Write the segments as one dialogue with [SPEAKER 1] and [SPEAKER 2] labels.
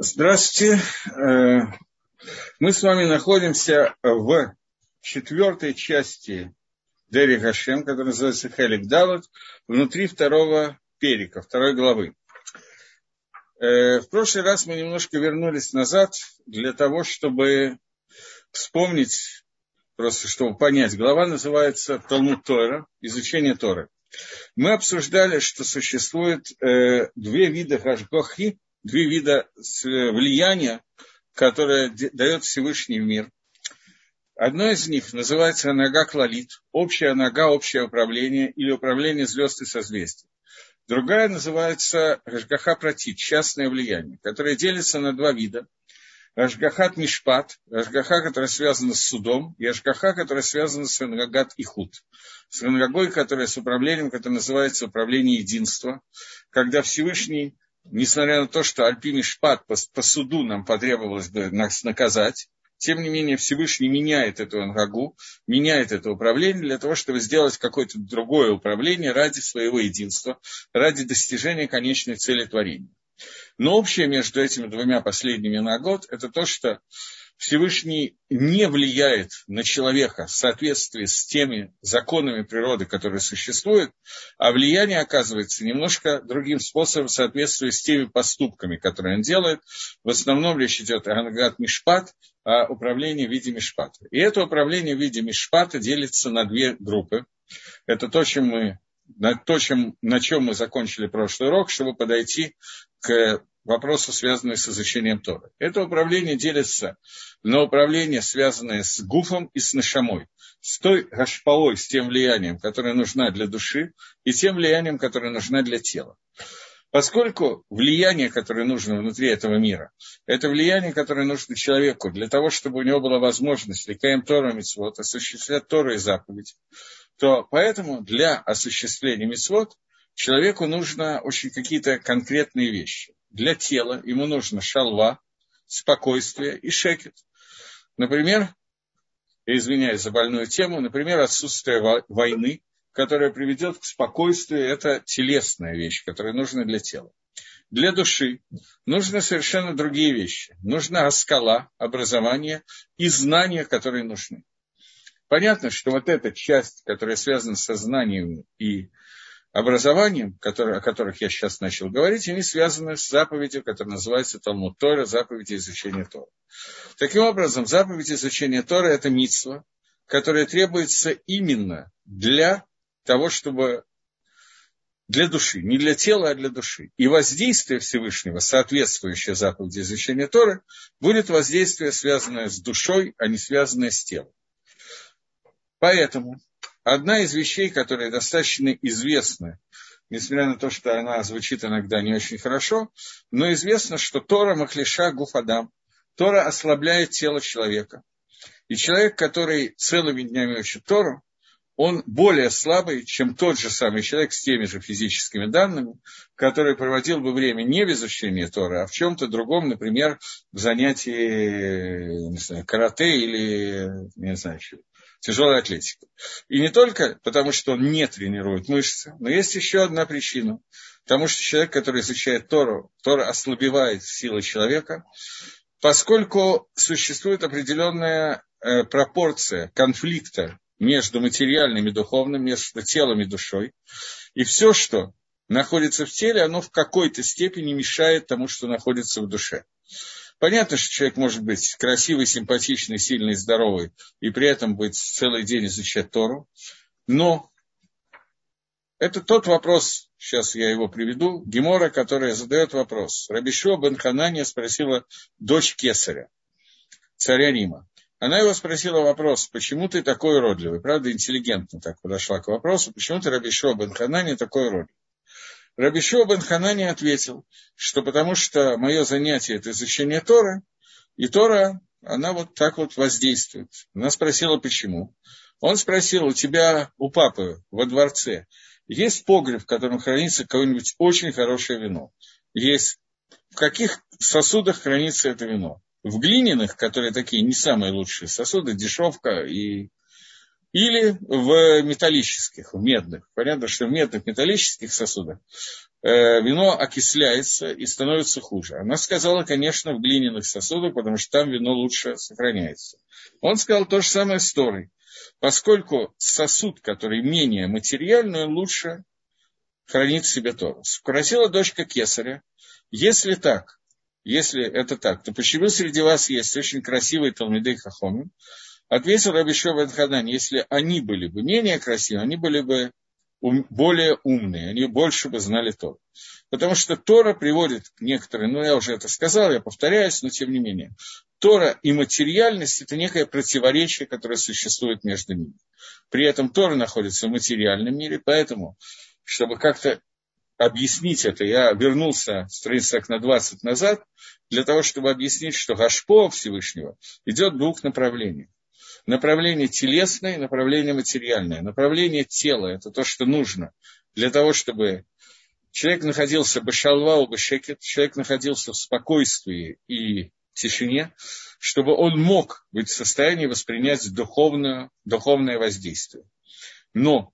[SPEAKER 1] Здравствуйте. Э, мы с вами находимся в четвертой части Дери Гашем, которая называется Хелик Далат, внутри второго перика, второй главы. Э, в прошлый раз мы немножко вернулись назад для того, чтобы вспомнить, просто чтобы понять. Глава называется Талмуд Тора, изучение Торы. Мы обсуждали, что существует э, две вида хашгохи, две вида э, влияния, которое дает Всевышний мир. Одно из них называется нога клалит, общая нога, общее управление или управление звезд и созвездий. Другая называется Рашгаха Протит, частное влияние, которое делится на два вида. Рашгахат Мишпат, Рашгаха, которая связана с судом, и Рашгаха, которая связана с Рангагат и Худ. С Рангагой, которая с управлением, которое называется управление единства, когда Всевышний несмотря на то, что Альпими Шпат по, по суду нам потребовалось нас наказать, тем не менее Всевышний меняет эту ангагу, меняет это управление для того, чтобы сделать какое-то другое управление ради своего единства, ради достижения конечной цели творения. Но общее между этими двумя последними на год – это то, что Всевышний не влияет на человека в соответствии с теми законами природы, которые существуют, а влияние оказывается немножко другим способом в соответствии с теми поступками, которые он делает. В основном речь идет о Ангат Мишпат, о управлении в виде Мишпата. И это управление в виде Мишпата делится на две группы. Это то, чем мы на, то, чем, на чем мы закончили прошлый урок, чтобы подойти к вопросы, связанные с изучением Торы. Это управление делится на управление, связанное с гуфом и с нашамой, с той гашпалой, с тем влиянием, которое нужно для души, и тем влиянием, которое нужно для тела. Поскольку влияние, которое нужно внутри этого мира, это влияние, которое нужно человеку для того, чтобы у него была возможность Ликаем Тора Митцвот, осуществлять Тору и заповедь, то поэтому для осуществления Митцвот человеку нужно очень какие-то конкретные вещи для тела ему нужно шалва, спокойствие и шекет. Например, я извиняюсь за больную тему, например, отсутствие войны, которая приведет к спокойствию, это телесная вещь, которая нужна для тела. Для души нужны совершенно другие вещи. Нужна оскала, образование и знания, которые нужны. Понятно, что вот эта часть, которая связана с сознанием и образованием, которые, о которых я сейчас начал говорить, они связаны с заповедью, которая называется Талмуд Тора, заповедь изучения Тора. Таким образом, заповедь изучения Тора – это митсва, которая требуется именно для того, чтобы для души, не для тела, а для души. И воздействие Всевышнего, соответствующее заповеди изучения Торы, будет воздействие, связанное с душой, а не связанное с телом. Поэтому одна из вещей, которая достаточно известна, несмотря на то, что она звучит иногда не очень хорошо, но известно, что Тора Махлиша Гуфадам, Тора ослабляет тело человека. И человек, который целыми днями учит Тору, он более слабый, чем тот же самый человек с теми же физическими данными, который проводил бы время не в изучении Тора, а в чем-то другом, например, в занятии не знаю, карате или не знаю, тяжелой атлетики. И не только потому, что он не тренирует мышцы, но есть еще одна причина. Потому что человек, который изучает Тору, Тора ослабевает силы человека, поскольку существует определенная э, пропорция конфликта между материальным и духовным, между телом и душой. И все, что находится в теле, оно в какой-то степени мешает тому, что находится в душе. Понятно, что человек может быть красивый, симпатичный, сильный, здоровый, и при этом быть целый день изучать Тору. Но это тот вопрос, сейчас я его приведу, Гемора, которая задает вопрос. Рабишо бен Ханания спросила дочь Кесаря, царя Рима. Она его спросила вопрос, почему ты такой уродливый? Правда, интеллигентно так подошла к вопросу, почему ты, Рабишо бен Ханания, такой уродливый? Рабишо бен Ханани ответил, что потому что мое занятие – это изучение Тора, и Тора, она вот так вот воздействует. Она спросила, почему. Он спросил, у тебя, у папы во дворце, есть погреб, в котором хранится какое-нибудь очень хорошее вино? Есть. В каких сосудах хранится это вино? В глиняных, которые такие не самые лучшие сосуды, дешевка и или в металлических, в медных. Понятно, что в медных металлических сосудах э, вино окисляется и становится хуже. Она сказала, конечно, в глиняных сосудах, потому что там вино лучше сохраняется. Он сказал то же самое с Торой. Поскольку сосуд, который менее материальный, лучше хранит в себе Тору. Спросила дочка Кесаря, если так, если это так, то почему среди вас есть очень красивые Талмиды Хахомим? Ответил Рабишов Эдхадан, если они были бы менее красивые, они были бы ум, более умные, они больше бы знали Тору. Потому что Тора приводит к некоторым, ну я уже это сказал, я повторяюсь, но тем не менее. Тора и материальность – это некое противоречие, которое существует между ними. При этом Тора находится в материальном мире, поэтому, чтобы как-то объяснить это, я вернулся страниц на 20 назад, для того, чтобы объяснить, что Гашпо Всевышнего идет в двух направлениях. Направление телесное направление материальное. Направление тела – это то, что нужно для того, чтобы человек находился бы шалва, бы шекет, человек находился в спокойствии и тишине, чтобы он мог быть в состоянии воспринять духовное, духовное воздействие. Но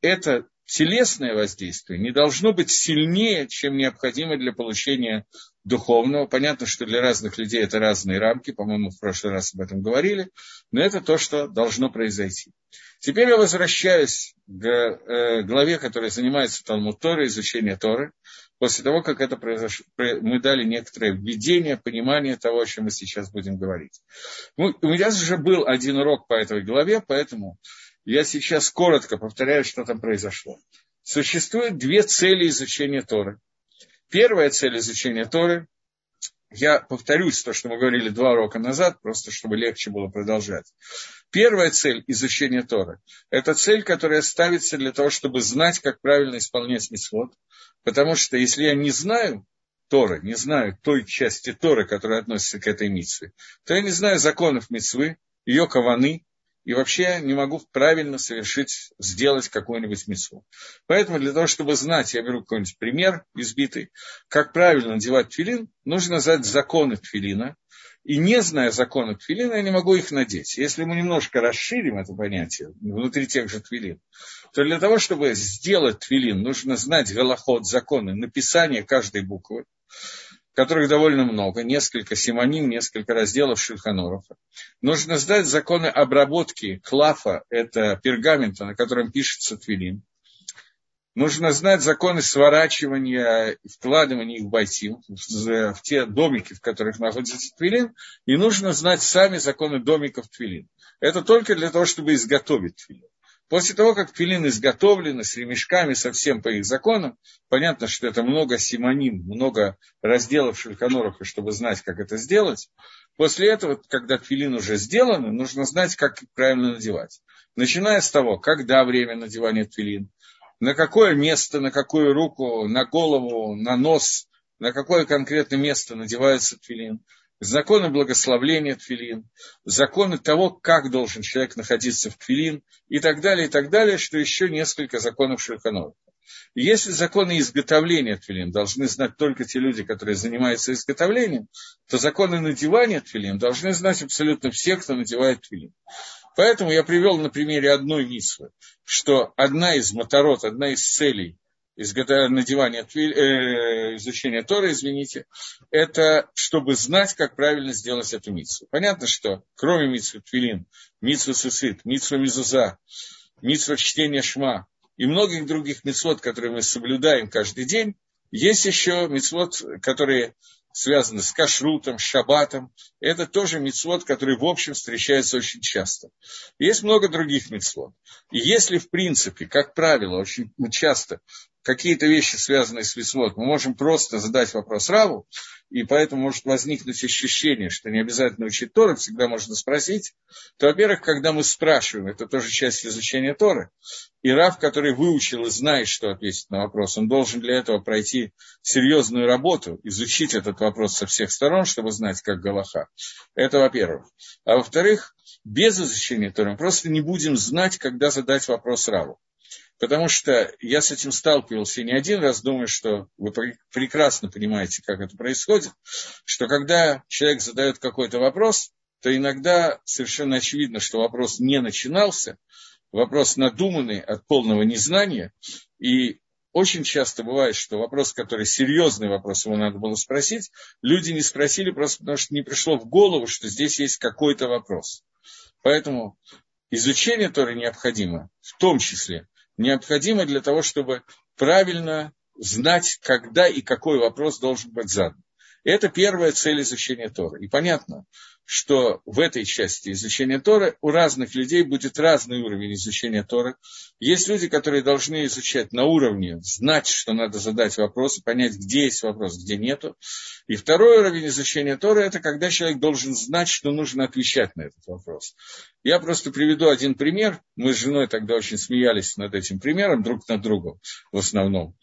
[SPEAKER 1] это телесное воздействие не должно быть сильнее, чем необходимо для получения духовного. Понятно, что для разных людей это разные рамки, по-моему, в прошлый раз об этом говорили, но это то, что должно произойти. Теперь я возвращаюсь к э, главе, которая занимается Талмуд Торы, изучение Торы, после того, как это произошло, мы дали некоторое введение, понимание того, о чем мы сейчас будем говорить. У меня уже был один урок по этой главе, поэтому я сейчас коротко повторяю, что там произошло. Существует две цели изучения Торы. Первая цель изучения Торы, я повторюсь то, что мы говорили два урока назад, просто чтобы легче было продолжать. Первая цель изучения Торы – это цель, которая ставится для того, чтобы знать, как правильно исполнять митцвот. Потому что если я не знаю Торы, не знаю той части Торы, которая относится к этой митцве, то я не знаю законов митцвы, ее каваны, и вообще не могу правильно совершить, сделать какую-нибудь митцву. Поэтому для того, чтобы знать, я беру какой-нибудь пример избитый, как правильно надевать тфилин, нужно знать законы тфилина, и не зная законов тфилина, я не могу их надеть. Если мы немножко расширим это понятие внутри тех же твилин, то для того, чтобы сделать твилин, нужно знать голоход, законы, написание каждой буквы которых довольно много, несколько симоним, несколько разделов Шульханорова. Нужно знать законы обработки клафа, это пергамента, на котором пишется твилин. Нужно знать законы сворачивания и вкладывания их в байтим, в те домики, в которых находится твилин, и нужно знать сами законы домиков твилин. Это только для того, чтобы изготовить твилин. После того, как филин изготовлены с ремешками, совсем по их законам, понятно, что это много симоним, много разделов шельконороха, чтобы знать, как это сделать. После этого, когда филин уже сделаны, нужно знать, как правильно надевать. Начиная с того, когда время надевания тфилин, на какое место, на какую руку, на голову, на нос, на какое конкретное место надевается тфилин, законы благословления тфилин, законы того, как должен человек находиться в тфилин и так далее, и так далее, что еще несколько законов Шульханова. Если законы изготовления тфилин должны знать только те люди, которые занимаются изготовлением, то законы надевания тфилин должны знать абсолютно все, кто надевает тфилин. Поэтому я привел на примере одной мисвы, что одна из моторот, одна из целей надевания, э, изучения Тора, извините, это чтобы знать, как правильно сделать эту митсу. Понятно, что кроме митсу Твилин, митсу Сусит, митсу Мизуза, митсу чтения Шма и многих других митцвот, которые мы соблюдаем каждый день, есть еще митцвот, которые связаны с кашрутом, шабатом. Это тоже мицвод, который в общем встречается очень часто. Есть много других мицвод. И если, в принципе, как правило, очень часто какие-то вещи, связанные с мицвод, мы можем просто задать вопрос Раву, и поэтому может возникнуть ощущение, что не обязательно учить Торы, всегда можно спросить, то, во-первых, когда мы спрашиваем, это тоже часть изучения Торы, и Рав, который выучил и знает, что ответить на вопрос, он должен для этого пройти серьезную работу, изучить этот вопрос со всех сторон, чтобы знать, как Галаха. Это во-первых. А во-вторых, без изучения Торы мы просто не будем знать, когда задать вопрос Раву. Потому что я с этим сталкивался не один раз, думаю, что вы прекрасно понимаете, как это происходит, что когда человек задает какой-то вопрос, то иногда совершенно очевидно, что вопрос не начинался, вопрос надуманный от полного незнания, и очень часто бывает, что вопрос, который серьезный вопрос, его надо было спросить, люди не спросили просто потому, что не пришло в голову, что здесь есть какой-то вопрос. Поэтому изучение Торы необходимо, в том числе, необходимо для того, чтобы правильно знать, когда и какой вопрос должен быть задан. Это первая цель изучения Торы. И понятно, что в этой части изучения Торы у разных людей будет разный уровень изучения Торы. Есть люди, которые должны изучать на уровне, знать, что надо задать вопрос, понять, где есть вопрос, где нету. И второй уровень изучения Торы – это когда человек должен знать, что нужно отвечать на этот вопрос. Я просто приведу один пример. Мы с женой тогда очень смеялись над этим примером, друг над другом в основном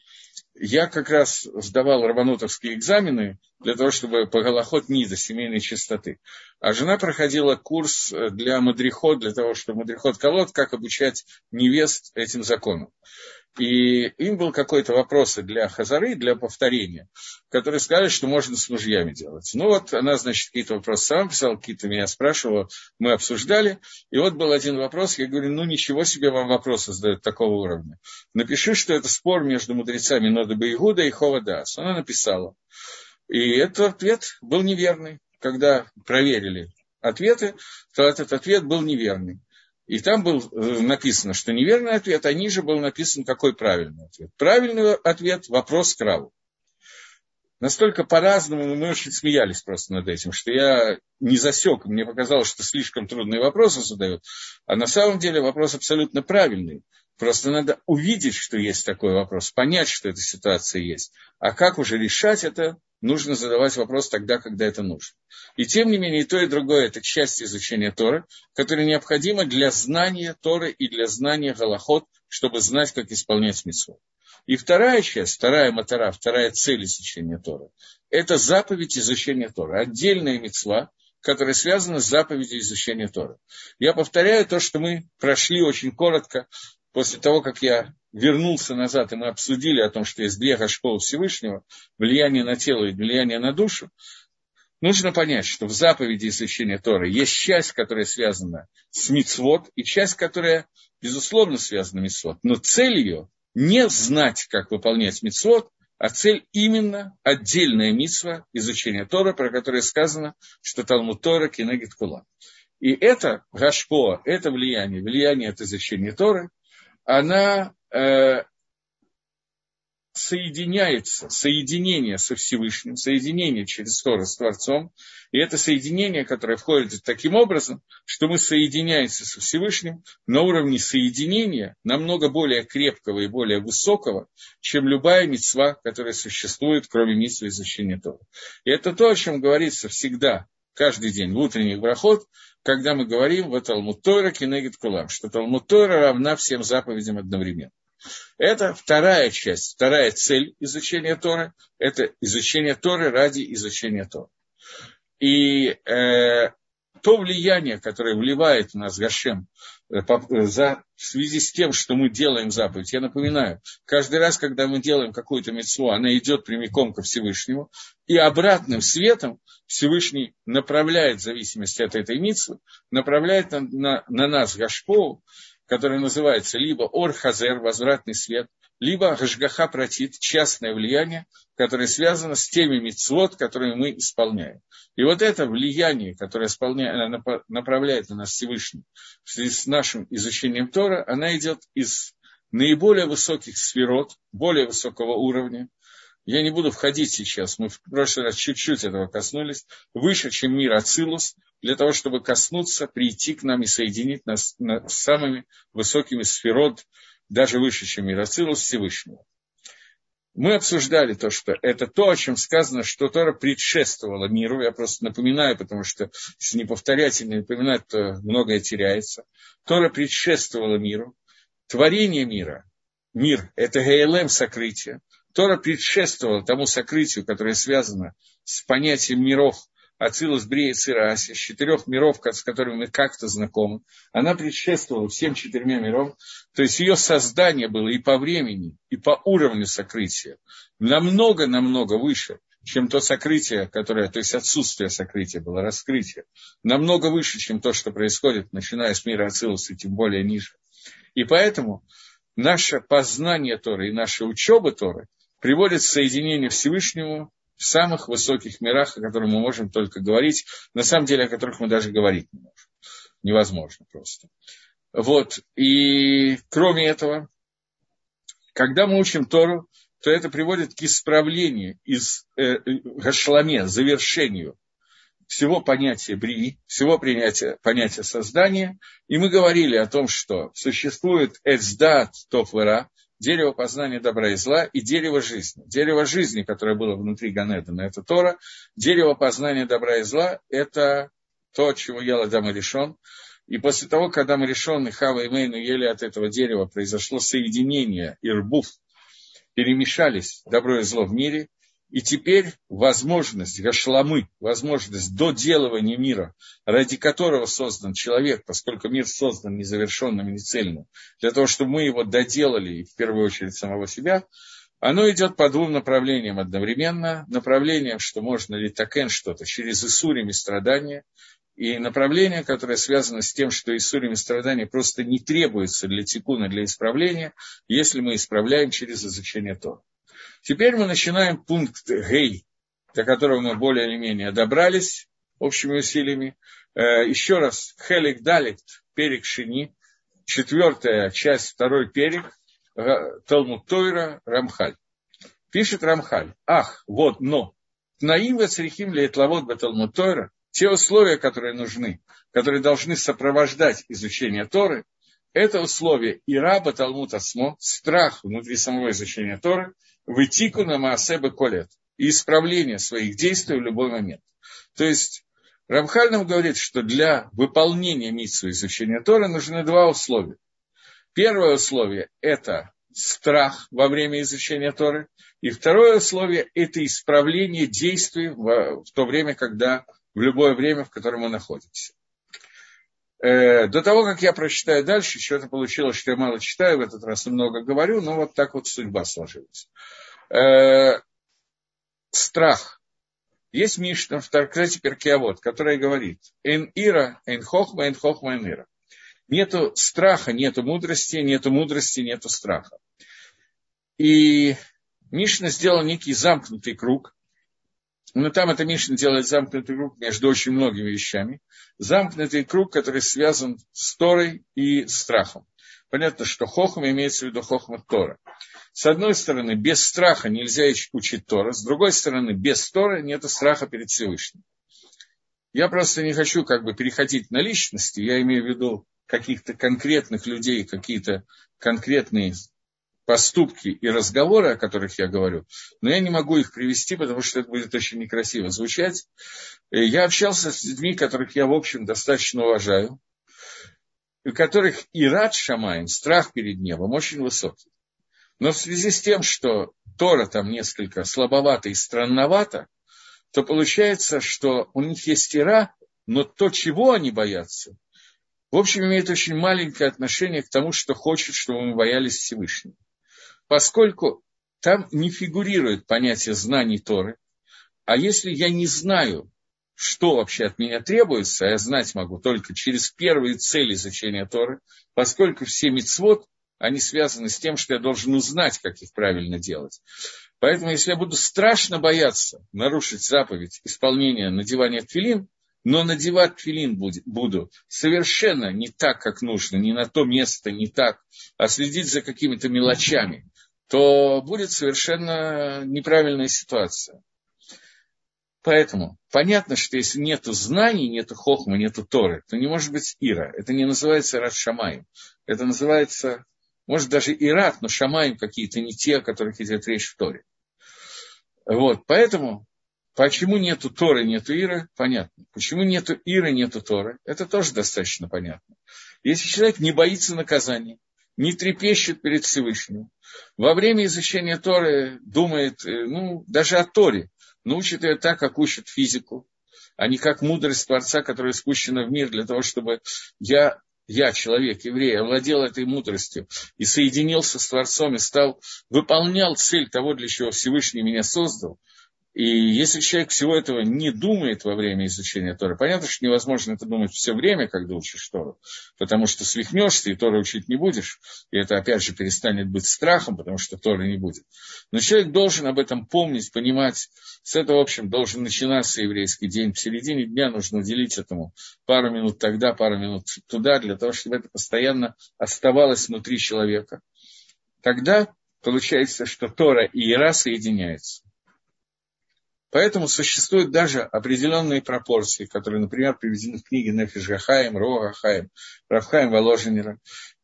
[SPEAKER 1] я как раз сдавал рабанутовские экзамены для того, чтобы по Голоход Низа, семейной чистоты. А жена проходила курс для мадрихот, для того, чтобы мадрихот колод, как обучать невест этим законам. И им был какой-то вопрос для Хазары, для повторения, которые сказали, что можно с мужьями делать. Ну вот она, значит, какие-то вопросы сама писала, какие-то меня спрашивала, мы обсуждали. И вот был один вопрос, я говорю, ну ничего себе вам вопросы задают такого уровня. Напиши, что это спор между мудрецами Нода Бейгуда и Ховадас. Она написала. И этот ответ был неверный. Когда проверили ответы, то этот ответ был неверный. И там был э, написано, что неверный ответ, а ниже был написан, какой правильный ответ. Правильный ответ – вопрос к Раву. Настолько по-разному мы очень смеялись просто над этим, что я не засек, мне показалось, что слишком трудные вопросы задают, а на самом деле вопрос абсолютно правильный. Просто надо увидеть, что есть такой вопрос, понять, что эта ситуация есть. А как уже решать это, нужно задавать вопрос тогда, когда это нужно. И тем не менее, и то, и другое – это часть изучения Торы, которая необходима для знания Торы и для знания Галахот, чтобы знать, как исполнять митцвот. И вторая часть, вторая матара, вторая цель изучения Торы – это заповедь изучения Торы, отдельная мецва, которая связана с заповедью изучения Торы. Я повторяю то, что мы прошли очень коротко после того, как я вернулся назад, и мы обсудили о том, что есть две школы Всевышнего, влияние на тело и влияние на душу, нужно понять, что в заповеди изучения Торы есть часть, которая связана с мицвод, и часть, которая, безусловно, связана с мицвод. Но цель ее не знать, как выполнять мицвод, а цель именно отдельная митсва изучения Тора, про которое сказано, что Талмуд Тора кинегит кула. И это гашпо, это влияние, влияние от изучения Торы, она э, соединяется, соединение со Всевышним, соединение через Тору с Творцом, и это соединение, которое входит таким образом, что мы соединяемся со Всевышним на уровне соединения намного более крепкого и более высокого, чем любая мецва, которая существует, кроме митцвы изучения Тора. И это то, о чем говорится всегда, каждый день в утренних брахот, когда мы говорим в Талмуд Тора Кенегит Кулам, что Талмуд Тора равна всем заповедям одновременно. Это вторая часть, вторая цель изучения Торы, это изучение Торы ради изучения Торы. И э, то влияние, которое вливает в нас Гашем э, за, в связи с тем, что мы делаем заповедь, я напоминаю, каждый раз, когда мы делаем какую-то мецву, она идет прямиком ко Всевышнему, и обратным светом Всевышний направляет, в зависимости от этой мицвы, направляет на, на, на нас Гашпоу, который называется либо אור חוזר, возвратный свет, либо השגחה פרטית, частное влияние, которое связано с теми мицвот, которые мы исполняем. И вот это влияние, которое направляет на нас Всевышний в связи с нашим изучением Тора, она идет из наиболее высоких сфирот, более высокого уровня. Я не буду входить сейчас, мы в прошлый раз чуть-чуть этого коснулись, выше, чем мир Ацилус, для того, чтобы коснуться, прийти к нам и соединить нас с самыми высокими сферот, даже выше, чем Мироцилус Всевышнего. Мы обсуждали то, что это то, о чем сказано, что Тора предшествовала миру. Я просто напоминаю, потому что если не повторять и не напоминать, то многое теряется. Тора предшествовала миру. Творение мира, мир – это ГЛМ сокрытие. Тора предшествовала тому сокрытию, которое связано с понятием миров – Ацилус, Брия, Цираси, с четырех миров, с которыми мы как-то знакомы. Она предшествовала всем четырьмя мирам. То есть ее создание было и по времени, и по уровню сокрытия намного-намного выше, чем то сокрытие, которое, то есть отсутствие сокрытия было, раскрытие, намного выше, чем то, что происходит, начиная с мира Ацилуса, тем более ниже. И поэтому наше познание Торы и наша учеба Торы приводит к соединению Всевышнему в самых высоких мирах, о которых мы можем только говорить, на самом деле, о которых мы даже говорить не можем. Невозможно просто. Вот. И кроме этого, когда мы учим Тору, то это приводит к исправлению из э, Гашламе, завершению всего понятия Брии, всего принятия, понятия создания. И мы говорили о том, что существует Эцдат Тофвера, дерево познания добра и зла, и дерево жизни. Дерево жизни, которое было внутри Ганедана, это Тора. Дерево познания добра и зла – это то, чего ел Адам и решен. И после того, когда мы решен, и Хава и Мейну ели от этого дерева, произошло соединение, Ирбуф, перемешались добро и зло в мире, и теперь возможность гашламы, возможность доделывания мира, ради которого создан человек, поскольку мир создан незавершенным и нецельным, для того, чтобы мы его доделали, в первую очередь самого себя, оно идет по двум направлениям одновременно. Направлением, что можно ли такен что-то через Исурим и страдания, и направление, которое связано с тем, что Исурим и страдания просто не требуется для тикуна, для исправления, если мы исправляем через изучение Тора. Теперь мы начинаем пункт Гей, до которого мы более или менее добрались общими усилиями. Э, еще раз, Хелик Далик, перек Шини, четвертая часть, второй перек, Талмуд Тойра, Рамхаль. Пишет Рамхаль, ах, вот, но, Наим Вацрихим Лейтлавод Баталмуд Тойра, те условия, которые нужны, которые должны сопровождать изучение Торы, это условие и раба Талмуд Асмо, страх внутри самого изучения Торы, вытику на Маасебе Колет и исправление своих действий в любой момент. То есть Рамхаль нам говорит, что для выполнения миссии изучения Торы нужны два условия. Первое условие – это страх во время изучения Торы. И второе условие – это исправление действий в, в то время, когда, в любое время, в котором мы находимся. Э, до того, как я прочитаю дальше, что-то получилось, что я мало читаю, в этот раз много говорю, но вот так вот судьба сложилась. Э, страх. Есть Мишна в Таркрете Перкиавод, которая говорит, «Эн ира, эн хохма, эн хохма, эн ира». Нету страха, нету мудрости, нету мудрости, нету страха. И Мишна сделал некий замкнутый круг, но там эта Мишна делает замкнутый круг между очень многими вещами. Замкнутый круг, который связан с Торой и страхом. Понятно, что хохма имеется в виду хохма Тора. С одной стороны, без страха нельзя учить Тора. С другой стороны, без Тора нет страха перед Всевышним. Я просто не хочу как бы переходить на личности. Я имею в виду каких-то конкретных людей, какие-то конкретные поступки и разговоры, о которых я говорю, но я не могу их привести, потому что это будет очень некрасиво звучать. Я общался с людьми, которых я, в общем, достаточно уважаю, у которых и рад Шамаем, страх перед небом очень высокий. Но в связи с тем, что Тора там несколько слабовато и странновато, то получается, что у них есть ира, но то, чего они боятся, в общем, имеет очень маленькое отношение к тому, что хочет, чтобы мы боялись Всевышнего поскольку там не фигурирует понятие знаний Торы, а если я не знаю, что вообще от меня требуется, а я знать могу только через первые цели изучения Торы, поскольку все мицвод, они связаны с тем, что я должен узнать, как их правильно делать. Поэтому, если я буду страшно бояться нарушить заповедь исполнения надевания твилин, но надевать твилин буду совершенно не так, как нужно, не на то место, не так, а следить за какими-то мелочами, то будет совершенно неправильная ситуация. Поэтому понятно, что если нет знаний, нет хохма, нет Торы, то не может быть Ира. Это не называется Шамаем. Это называется, может, даже Ират, но Шамаем какие-то не те, о которых идет речь в Торе. Вот, поэтому Почему нету Торы, нету Ира, понятно. Почему нету Ира, нету Торы, это тоже достаточно понятно. Если человек не боится наказания, не трепещет перед Всевышним. Во время изучения Торы думает, э, ну, даже о Торе, но учит ее так, как учит физику, а не как мудрость Творца, которая спущена в мир для того, чтобы я, я человек, еврей, овладел этой мудростью и соединился с Творцом и стал, выполнял цель того, для чего Всевышний меня создал, И если человек всего этого не думает во время изучения Торы, понятно, что невозможно это думать все время, когда учишь Тору, потому что свихнешься и Торы учить не будешь, и это опять же перестанет быть страхом, потому что Торы не будет. Но человек должен об этом помнить, понимать. С этого, в общем, должен начинаться еврейский день. В середине дня нужно уделить этому пару минут тогда, пару минут туда, для того, чтобы это постоянно оставалось внутри человека. Тогда получается, что Тора и Ира соединяются. Поэтому существуют даже определенные пропорции, которые, например, приведены в книге Нефиш Гахаем, Ро Гахаем, Воложенера,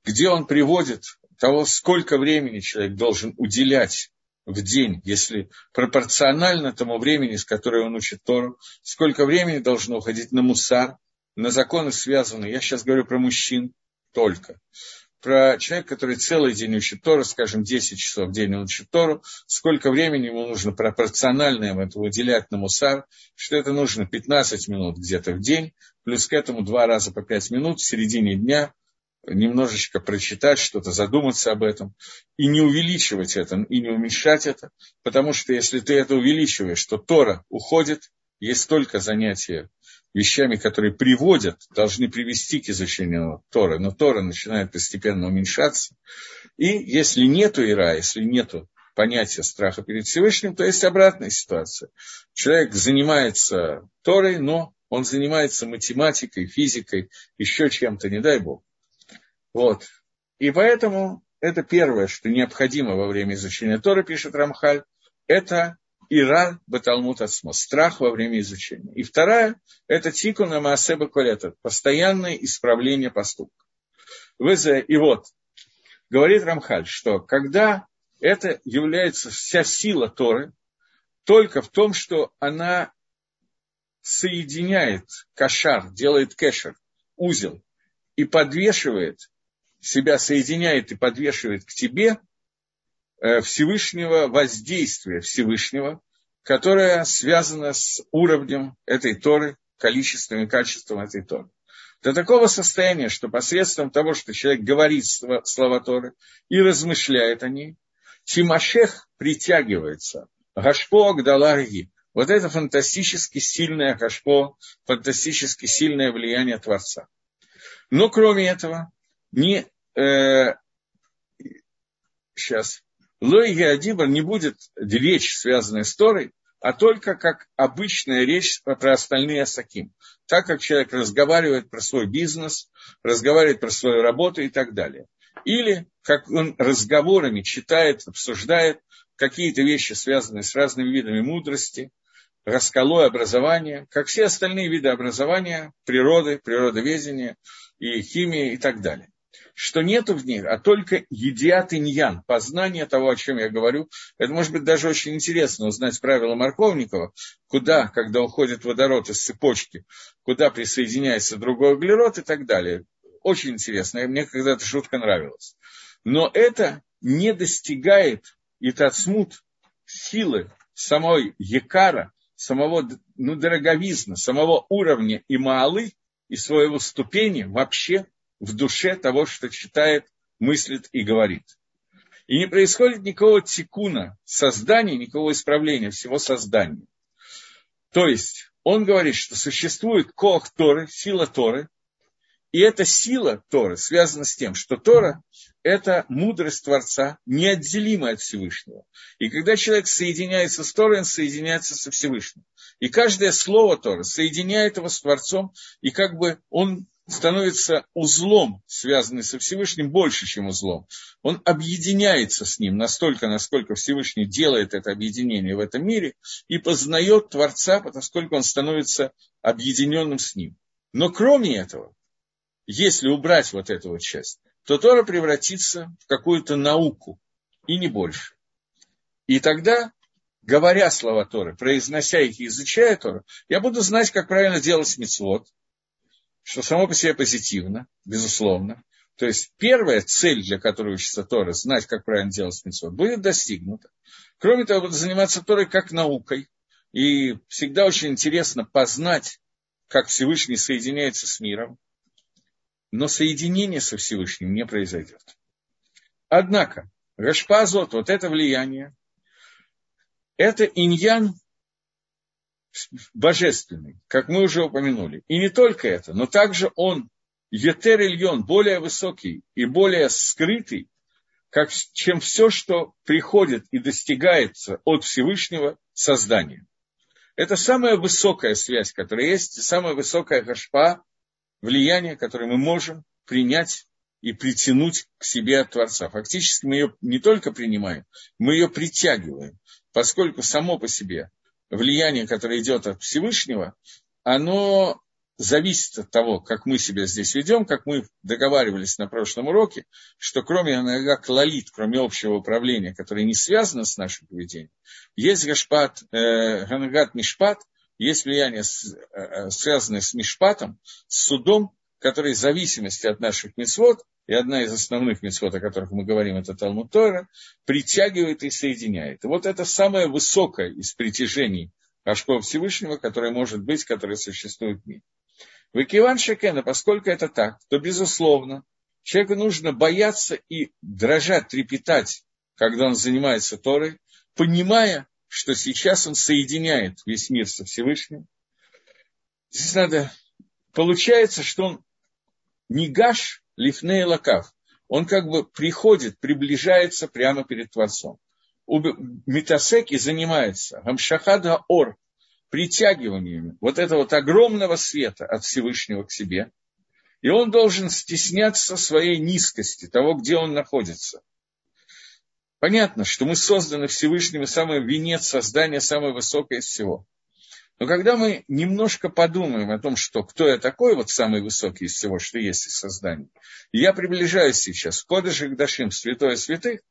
[SPEAKER 1] где он приводит того, сколько времени человек должен уделять в день, если пропорционально тому времени, с которой он учит Тору, сколько времени должно уходить на мусар, на законы связанные, я сейчас говорю про мужчин только, про человека, который целый день учит Тору, скажем, 10 часов в день он учит Тору, сколько времени ему нужно пропорционально ему это уделять на мусар, что это нужно 15 минут где-то в день, плюс к этому два раза по 5 минут в середине дня немножечко прочитать что-то, задуматься об этом и не увеличивать это, и не уменьшать это, потому что если ты это увеличиваешь, то Тора уходит, есть только занятия вещами, которые приводят, должны привести к изучению Торы, но Тора начинает постепенно уменьшаться. И если нету ира, если нету понятия страха перед Всевышним, то есть обратная ситуация. Человек занимается Торой, но он занимается математикой, физикой, еще чем-то, не дай Бог. Вот. И поэтому это первое, что необходимо во время изучения Торы, пишет Рамхаль, это Ира Баталмут Ацмо, страх во время изучения. И вторая – это тикуна Маасеба Колета, постоянное исправление поступка. И вот, говорит Рамхаль, что когда это является вся сила Торы, только в том, что она соединяет кошар, делает кешер, узел, и подвешивает себя, соединяет и подвешивает к тебе – Всевышнего, воздействия Всевышнего, которое связано с уровнем этой Торы, количеством и качеством этой Торы. До такого состояния, что посредством того, что человек говорит слова Торы и размышляет о ней, Тимашех притягивается. Гашпо Гдаларги. Вот это фантастически сильное Гашпо, фантастически сильное влияние Творца. Но кроме этого, не, э, сейчас, Лой Геодибр не будет речь, связанная с Торой, а только как обычная речь про остальные асаким. Так как человек разговаривает про свой бизнес, разговаривает про свою работу и так далее. Или как он разговорами читает, обсуждает какие-то вещи, связанные с разными видами мудрости, расколой образования, как все остальные виды образования, природы, природоведения и химии и так далее что нету в них, а только едиат иньян, познание того, о чем я говорю. Это может быть даже очень интересно узнать правила Марковникова, куда, когда уходит водород из цепочки, куда присоединяется другой углерод и так далее. Очень интересно, мне когда-то шутка нравилась. Но это не достигает и тацмут силы самой Якара, самого ну, дороговизна, самого уровня и маалы, и своего ступени вообще в душе того, что читает, мыслит и говорит. И не происходит никакого тикуна создания, никакого исправления всего создания. То есть он говорит, что существует кох Торы, сила Торы, и эта сила Торы связана с тем, что Тора – это мудрость Творца, неотделимая от Всевышнего. И когда человек соединяется с Торой, он соединяется со Всевышним. И каждое слово Торы соединяет его с Творцом, и как бы он становится узлом, связанный со Всевышним, больше, чем узлом. Он объединяется с ним настолько, насколько Всевышний делает это объединение в этом мире и познает Творца, поскольку он становится объединенным с ним. Но кроме этого, если убрать вот эту вот часть, то Тора превратится в какую-то науку, и не больше. И тогда, говоря слова Торы, произнося их и изучая Тору, я буду знать, как правильно делать мецвод, что само по себе позитивно, безусловно. То есть первая цель, для которой учится Тора, знать, как правильно делать митцвот, будет достигнута. Кроме того, буду заниматься Торой как наукой. И всегда очень интересно познать, как Всевышний соединяется с миром. Но соединение со Всевышним не произойдет. Однако, Рашпазот, вот это влияние, это иньян божественный, как мы уже упомянули. И не только это, но также он Етер Ильон, более высокий и более скрытый, как, чем все, что приходит и достигается от Всевышнего создания. Это самая высокая связь, которая есть, самая высокая гашпа, влияние, которое мы можем принять и притянуть к себе от Творца. Фактически мы ее не только принимаем, мы ее притягиваем, поскольку само по себе влияние, которое идет от Всевышнего, оно зависит от того, как мы себя здесь ведем, как мы договаривались на прошлом уроке, что кроме анагак лалит, кроме общего управления, которое не связано с нашим поведением, есть гашпат, э, ганагат мишпат, есть влияние, э, связанное с мишпатом, с судом, который в зависимости от наших мецвод, и одна из основных мецвод, о которых мы говорим, это Талмуд Тора, притягивает и соединяет. Вот это самое высокое из притяжений Ашков Всевышнего, которое может быть, которое существует в мире. В Икиван Шекена, поскольку это так, то, безусловно, человеку нужно бояться и дрожать, трепетать, когда он занимается Торой, понимая, что сейчас он соединяет весь мир со Всевышним. Здесь надо... Получается, что он не гаш лифней лакав. Он как бы приходит, приближается прямо перед Творцом. У Митасеки занимается Гамшахада Ор, притягиванием вот этого вот огромного света от Всевышнего к себе. И он должен стесняться своей низкости, того, где он находится. Понятно, что мы созданы Всевышним, самый венец создания, самое высокое из всего. Но когда мы немножко подумаем о том, что кто я такой, вот самый высокий из всего, что есть из создания, и я приближаюсь сейчас к Кодыше Дашим, святое святых,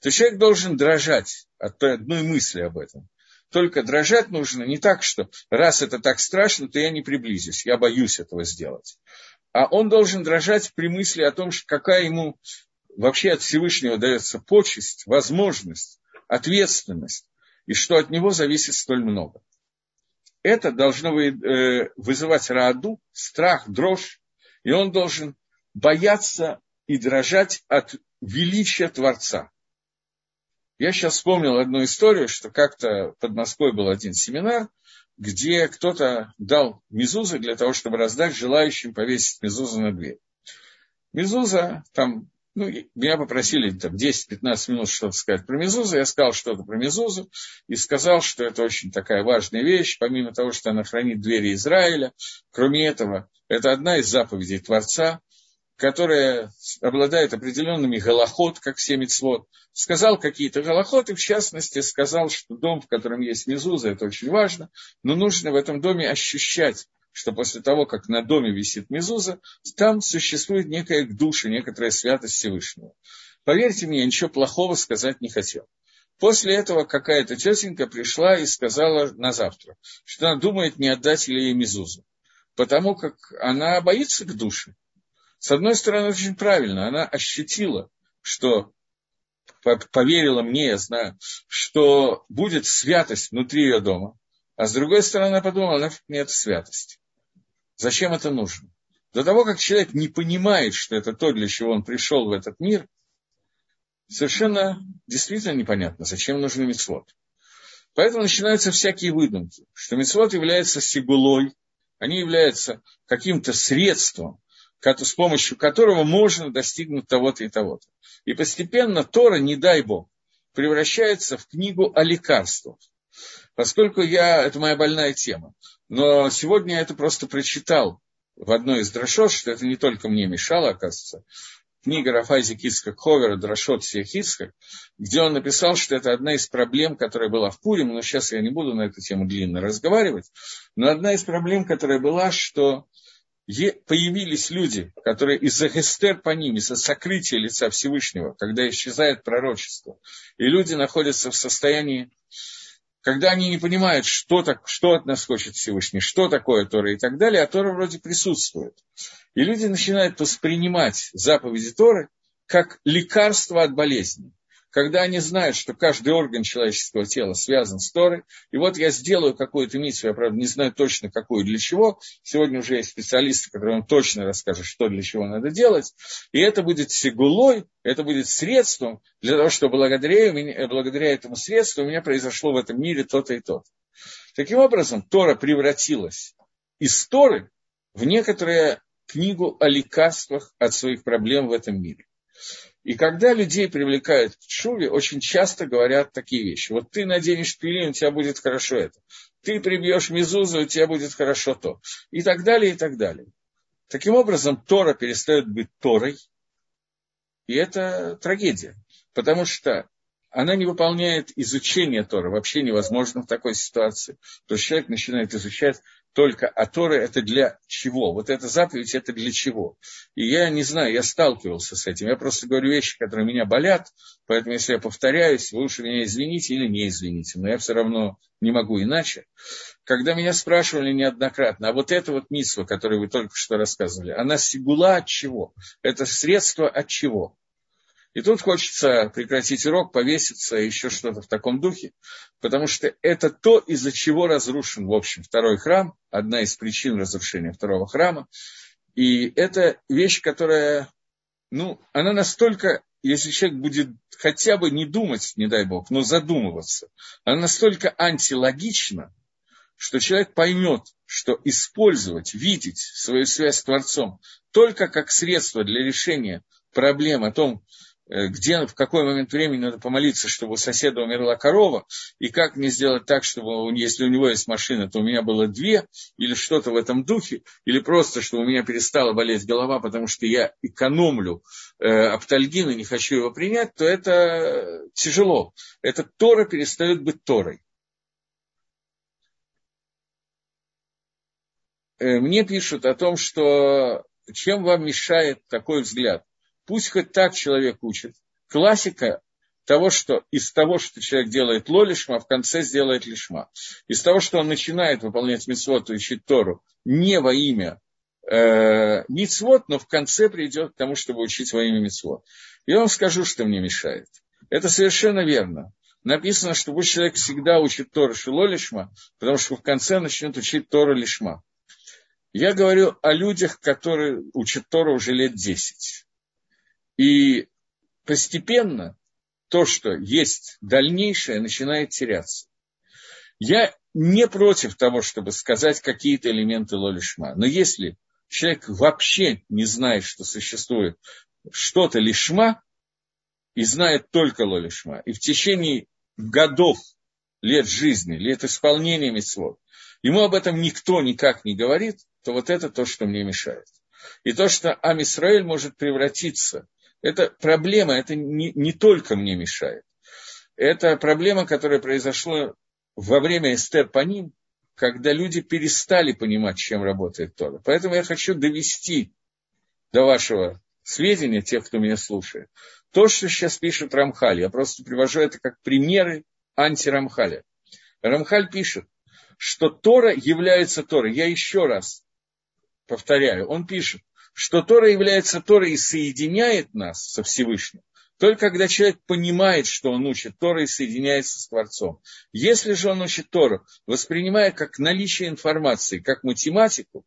[SPEAKER 1] то человек должен дрожать от той одной мысли об этом. Только дрожать нужно не так, что раз это так страшно, то я не приблизюсь, я боюсь этого сделать. А он должен дрожать при мысли о том, что какая ему вообще от Всевышнего дается почесть, возможность, ответственность, и что от него зависит столь много. Это должно э, вызывать раду, страх, дрожь, и он должен бояться и дрожать от величия Творца. Я сейчас вспомнил одну историю, что как-то под Москвой был один семинар, где кто-то дал мизузы для того, чтобы раздать желающим повесить мизузу на дверь. Мизуза, там, ну, меня попросили там 10-15 минут что-то сказать про мизузу, я сказал что-то про мизузу и сказал, что это очень такая важная вещь, помимо того, что она хранит двери Израиля, кроме этого, это одна из заповедей Творца, которая обладает определенными голоход, как все мецвод, сказал какие-то голохоты, в частности, сказал, что дом, в котором есть мезуза, это очень важно, но нужно в этом доме ощущать, что после того, как на доме висит мезуза, там существует некая душа, некоторая святость Всевышнего. Поверьте мне, я ничего плохого сказать не хотел. После этого какая-то тетенька пришла и сказала на завтра, что она думает, не отдать ли ей мезузу, потому как она боится к душе. С одной стороны, очень правильно, она ощутила, что поверила мне, я знаю, что будет святость внутри ее дома. А с другой стороны, она подумала, нафиг мне эта святость. Зачем это нужно? До того, как человек не понимает, что это то, для чего он пришел в этот мир, совершенно действительно непонятно, зачем нужен мецвод. Поэтому начинаются всякие выдумки, что мецвод является сигулой, они являются каким-то средством с помощью которого можно достигнуть того-то и того-то. И постепенно Тора, не дай Бог, превращается в книгу о лекарствах. Поскольку я, это моя больная тема, но сегодня я это просто прочитал в одной из дрошот, что это не только мне мешало, оказывается, книга Рафайзи Кицкак Ховера «Дрошот Сиахицкак», где он написал, что это одна из проблем, которая была в Пуре, но сейчас я не буду на эту тему длинно разговаривать, но одна из проблем, которая была, что появились люди, которые из-за гестер по ним, из-за сокрытия лица Всевышнего, когда исчезает пророчество, и люди находятся в состоянии, когда они не понимают, что, так, что от нас хочет Всевышний, что такое Тора и так далее, а Тора вроде присутствует. И люди начинают воспринимать заповеди Торы как лекарство от болезни когда они знают, что каждый орган человеческого тела связан с Торой, и вот я сделаю какую-то миссию, я, правда, не знаю точно какую, для чего, сегодня уже есть специалисты, которые вам точно расскажут, что для чего надо делать, и это будет сигулой, это будет средством для того, чтобы благодаря, благодаря этому средству у меня произошло в этом мире то-то и то-то. Таким образом, Тора превратилась из Торы в некоторую книгу о лекарствах от своих проблем в этом мире. И когда людей привлекают к чуве, очень часто говорят такие вещи. Вот ты наденешь пилин, у тебя будет хорошо это. Ты прибьешь мизузу, у тебя будет хорошо то. И так далее, и так далее. Таким образом, Тора перестает быть Торой. И это трагедия. Потому что она не выполняет изучение Тора. Вообще невозможно в такой ситуации. То есть человек начинает изучать только, а Тора это для чего? Вот эта заповедь это для чего? И я не знаю, я сталкивался с этим. Я просто говорю вещи, которые меня болят, поэтому если я повторяюсь, вы лучше меня извините или не извините, но я все равно не могу иначе. Когда меня спрашивали неоднократно, а вот это вот мисва, которую вы только что рассказывали, она сигула от чего? Это средство от чего? И тут хочется прекратить урок, повеситься, еще что-то в таком духе, потому что это то, из-за чего разрушен, в общем, второй храм, одна из причин разрушения второго храма. И это вещь, которая, ну, она настолько, если человек будет хотя бы не думать, не дай бог, но задумываться, она настолько антилогична, что человек поймет, что использовать, видеть свою связь с Творцом только как средство для решения проблем о том, где, в какой момент времени надо помолиться, чтобы у соседа умерла корова, и как мне сделать так, чтобы, если у него есть машина, то у меня было две, или что-то в этом духе, или просто, чтобы у меня перестала болеть голова, потому что я экономлю э, оптальгин и не хочу его принять, то это тяжело. Это Тора перестает быть Торой. Э, мне пишут о том, что чем вам мешает такой взгляд – Пусть хоть так человек учит. Классика того, что из того, что человек делает лолишма, в конце сделает лишма. Из того, что он начинает выполнять митцвот и учить Тору не во имя э, митцвот, но в конце придет к тому, чтобы учить во имя митцвот. Я вам скажу, что мне мешает. Это совершенно верно. Написано, что пусть человек всегда учит Тору Шилолишма, потому что в конце начнет учить Тору Лишма. Я говорю о людях, которые учат Тору уже лет десять. И постепенно то, что есть дальнейшее, начинает теряться. Я не против того, чтобы сказать какие-то элементы лолишма. Но если человек вообще не знает, что существует что-то лишма, и знает только лолишма, и в течение годов, лет жизни, лет исполнения митцвот, ему об этом никто никак не говорит, то вот это то, что мне мешает. И то, что Амисраэль может превратиться это проблема, это не, не только мне мешает. Это проблема, которая произошла во время Эстер Паним, когда люди перестали понимать, чем работает Тора. Поэтому я хочу довести до вашего сведения, тех, кто меня слушает, то, что сейчас пишет Рамхаль. Я просто привожу это как примеры антирамхаля. Рамхаль пишет, что Тора является Торой. Я еще раз повторяю, он пишет, что Тора является Торой и соединяет нас со Всевышним, только когда человек понимает, что он учит Тора и соединяется с Творцом. Если же он учит Тору, воспринимая как наличие информации, как математику,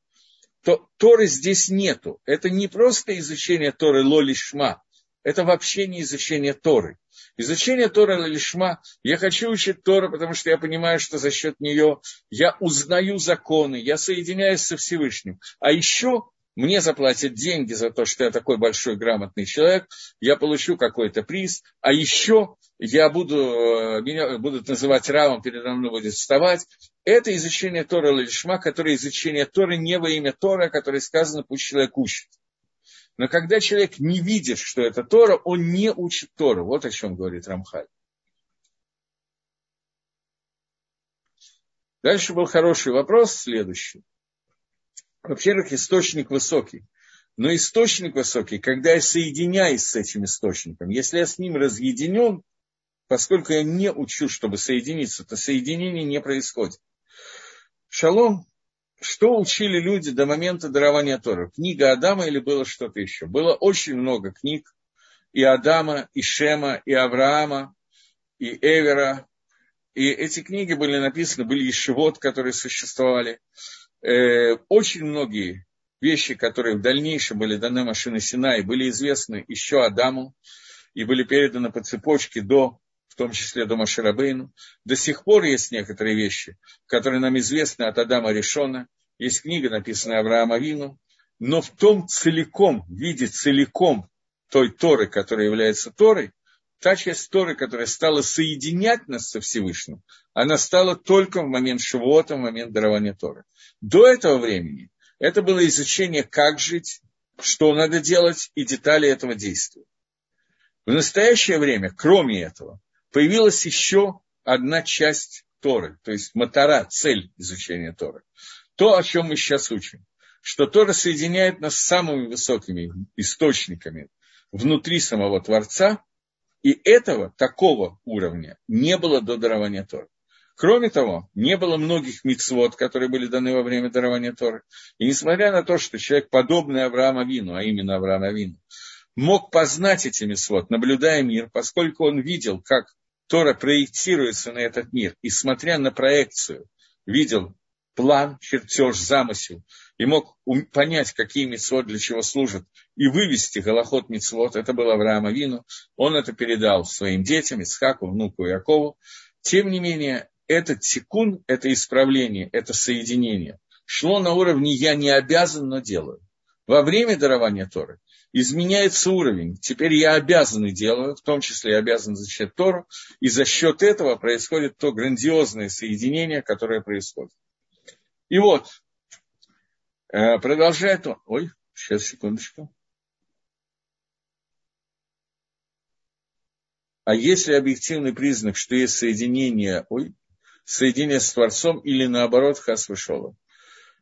[SPEAKER 1] то Торы здесь нету. Это не просто изучение Торы лолишма, это вообще не изучение Торы. Изучение Торы лолишма, я хочу учить Тору, потому что я понимаю, что за счет нее я узнаю законы, я соединяюсь со Всевышним. А еще мне заплатят деньги за то, что я такой большой грамотный человек, я получу какой-то приз, а еще я буду, э, меня будут называть равом, передо мной будет вставать. Это изучение Тора Лишма, которое изучение Торы не во имя Тора, которое сказано, пусть человек учит. Но когда человек не видит, что это Тора, он не учит Тору. Вот о чем говорит Рамхаль. Дальше был хороший вопрос, следующий. Во-первых, источник высокий. Но источник высокий, когда я соединяюсь с этим источником, если я с ним разъединен, поскольку я не учу, чтобы соединиться, то соединение не происходит. Шалом. Что учили люди до момента дарования Тора? Книга Адама или было что-то еще? Было очень много книг и Адама, и Шема, и Авраама, и Эвера. И эти книги были написаны, были еще вот, которые существовали очень многие вещи, которые в дальнейшем были даны машине Синай, были известны еще Адаму и были переданы по цепочке до том числе до Маширабейну. До сих пор есть некоторые вещи, которые нам известны от Адама Решона. Есть книга, написанная Авраама Вину. Но в том целиком, в виде целиком той Торы, которая является Торой, та часть Торы, которая стала соединять нас со Всевышним, она стала только в момент Шивота, в момент дарования Торы. До этого времени это было изучение, как жить, что надо делать и детали этого действия. В настоящее время, кроме этого, появилась еще одна часть Торы, то есть мотора, цель изучения Торы. То, о чем мы сейчас учим. Что Тора соединяет нас с самыми высокими источниками внутри самого Творца, и этого, такого уровня, не было до дарования Торы. Кроме того, не было многих мицвод, которые были даны во время дарования Торы. И несмотря на то, что человек, подобный Аврааму Вину, а именно Аврааму Вину, мог познать эти мицвод, наблюдая мир, поскольку он видел, как Тора проектируется на этот мир, и смотря на проекцию, видел план, чертеж, замысел, и мог понять, какие мецвод для чего служат, и вывести голоход мецвод, это был Авраам Авину, он это передал своим детям, Исхаку, внуку Якову. Тем не менее, этот секунд, это исправление, это соединение шло на уровне «я не обязан, но делаю». Во время дарования Торы изменяется уровень. Теперь я обязан и делаю, в том числе я обязан защищать Тору, и за счет этого происходит то грандиозное соединение, которое происходит. И вот, э, продолжает он. Ой, сейчас, секундочку. А если объективный признак, что есть соединение, ой, соединение с Творцом или наоборот хас вышел.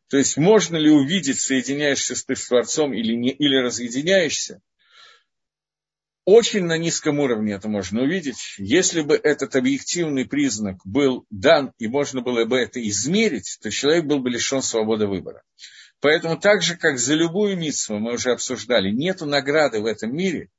[SPEAKER 1] То есть можно ли увидеть, соединяешься ты с Творцом или, не, или разъединяешься? Очень на низком уровне это можно увидеть. Если бы этот объективный признак был дан и можно было бы это измерить, то человек был бы лишен свободы выбора. Поэтому так же, как за любую митсву мы уже обсуждали, нет награды в этом мире,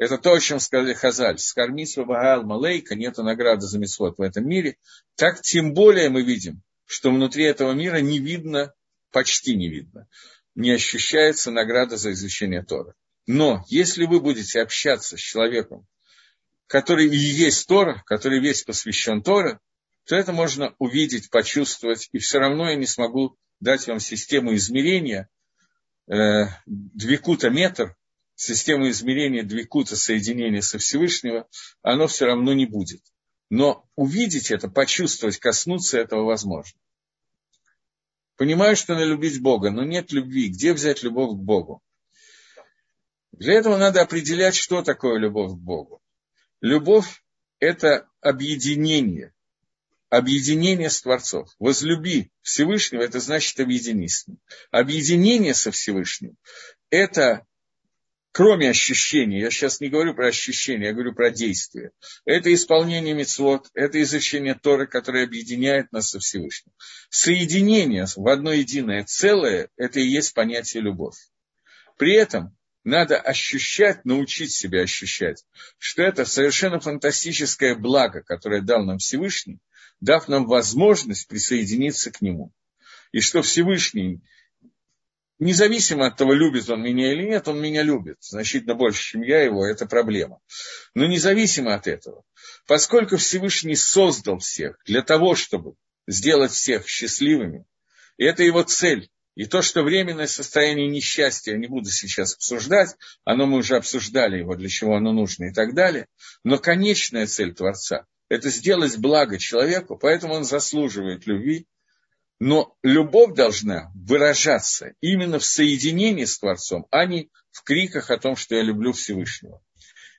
[SPEAKER 1] это то, о чем сказали Хазаль. Скормисва Багал Малейка, нет награды за митцвот в этом мире. Так тем более мы видим, что внутри этого мира не видно, почти не видно, не ощущается награда за изучение Тора. Но если вы будете общаться с человеком, который и есть Тора, который весь посвящен Тора, то это можно увидеть, почувствовать, и все равно я не смогу дать вам систему измерения, э, двикута метр, систему измерения двикута соединения со Всевышнего, оно все равно не будет. Но увидеть это, почувствовать, коснуться этого возможно. Понимаю, что надо любить Бога, но нет любви. Где взять любовь к Богу? Для этого надо определять, что такое любовь к Богу. Любовь – это объединение, объединение с Творцом. Возлюби Всевышнего – это значит объединись. Объединение со Всевышним – это кроме ощущений, я сейчас не говорю про ощущения, я говорю про действия. Это исполнение мецвод, это изучение Торы, которое объединяет нас со Всевышним. Соединение в одно единое целое – это и есть понятие любовь. При этом надо ощущать, научить себя ощущать, что это совершенно фантастическое благо, которое дал нам Всевышний, дав нам возможность присоединиться к нему. И что Всевышний Независимо от того, любит он меня или нет, он меня любит. Значительно больше, чем я его, это проблема. Но независимо от этого, поскольку Всевышний создал всех для того, чтобы сделать всех счастливыми, и это его цель, и то, что временное состояние несчастья, я не буду сейчас обсуждать, оно мы уже обсуждали его, для чего оно нужно и так далее, но конечная цель Творца – это сделать благо человеку, поэтому он заслуживает любви, но любовь должна выражаться именно в соединении с Творцом, а не в криках о том, что я люблю Всевышнего.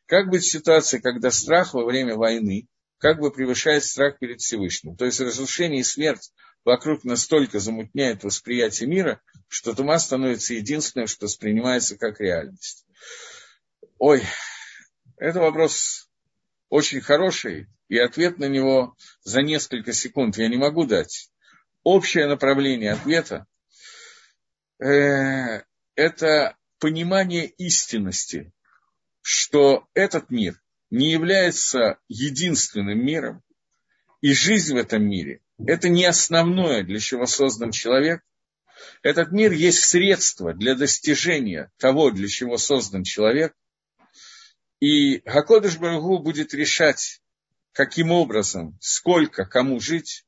[SPEAKER 1] Как быть ситуация, когда страх во время войны как бы превышает страх перед Всевышним? То есть разрушение и смерть вокруг настолько замутняет восприятие мира, что тума становится единственным, что воспринимается как реальность. Ой, это вопрос очень хороший, и ответ на него за несколько секунд я не могу дать общее направление ответа э, это понимание истинности, что этот мир не является единственным миром, и жизнь в этом мире – это не основное, для чего создан человек. Этот мир есть средство для достижения того, для чего создан человек. И Гакодыш Барагу будет решать каким образом, сколько, кому жить.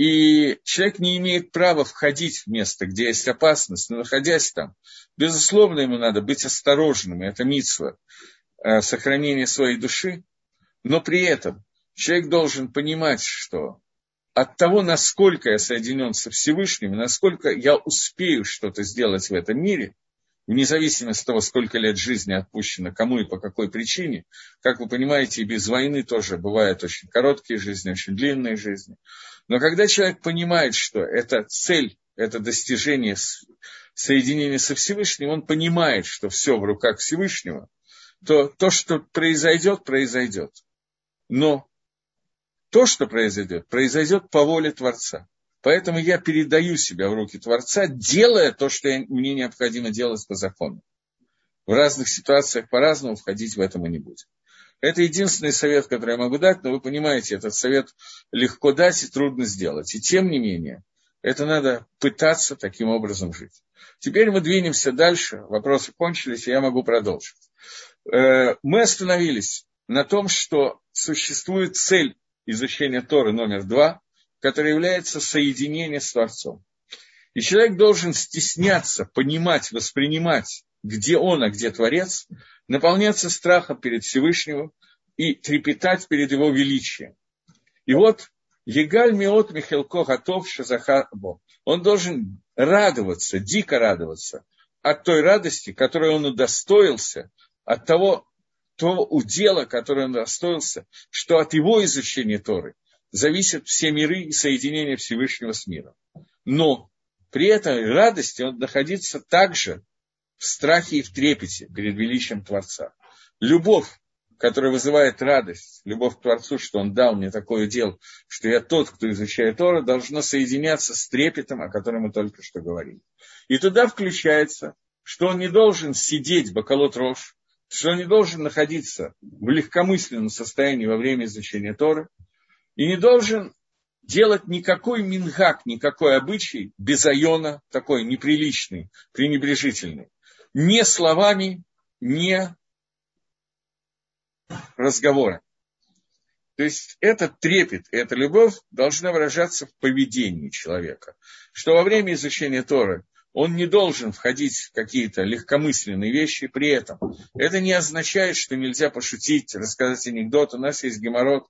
[SPEAKER 1] И человек не имеет права входить в место, где есть опасность, но находясь там, безусловно, ему надо быть осторожным, это митсва, э, сохранение своей души, но при этом человек должен понимать, что от того, насколько я соединен со Всевышним, насколько я успею что-то сделать в этом мире, вне зависимости от того, сколько лет жизни отпущено, кому и по какой причине, как вы понимаете, и без войны тоже бывают очень короткие жизни, очень длинные жизни. Но когда человек понимает, что это цель, это достижение соединения со Всевышним, он понимает, что все в руках Всевышнего, то то, что произойдет, произойдет. Но то, что произойдет, произойдет по воле Творца. Поэтому я передаю себя в руки Творца, делая то, что мне необходимо делать по закону. В разных ситуациях по-разному входить в это мы не будем. Это единственный совет, который я могу дать, но вы понимаете, этот совет легко дать и трудно сделать. И тем не менее, это надо пытаться таким образом жить. Теперь мы двинемся дальше. Вопросы кончились, и я могу продолжить. Э, мы остановились на том, что существует цель изучения Торы номер два, которая является соединение с Творцом. И человек должен стесняться, понимать, воспринимать, где он, а где Творец, наполняться страхом перед Всевышним и трепетать перед его величием. И вот Егаль Миот Михелко Готов Шазахабо. Он должен радоваться, дико радоваться от той радости, которой он удостоился, от того, то удела, которое он удостоился, что от его изучения Торы зависят все миры и соединение Всевышнего с миром. Но при этой радости он находится также в страхе и в трепете перед величием Творца. Любовь, которая вызывает радость, любовь к Творцу, что Он дал мне такое дело, что я тот, кто изучает Тора, должна соединяться с трепетом, о котором мы только что говорили. И туда включается, что он не должен сидеть бакалот рожь, что он не должен находиться в легкомысленном состоянии во время изучения Торы, и не должен делать никакой мингак, никакой обычай без айона, такой неприличный, пренебрежительный. Не словами, не разговором. То есть этот трепет, эта любовь должна выражаться в поведении человека. Что во время изучения Торы он не должен входить в какие-то легкомысленные вещи при этом. Это не означает, что нельзя пошутить, рассказать анекдот. У нас есть геморрот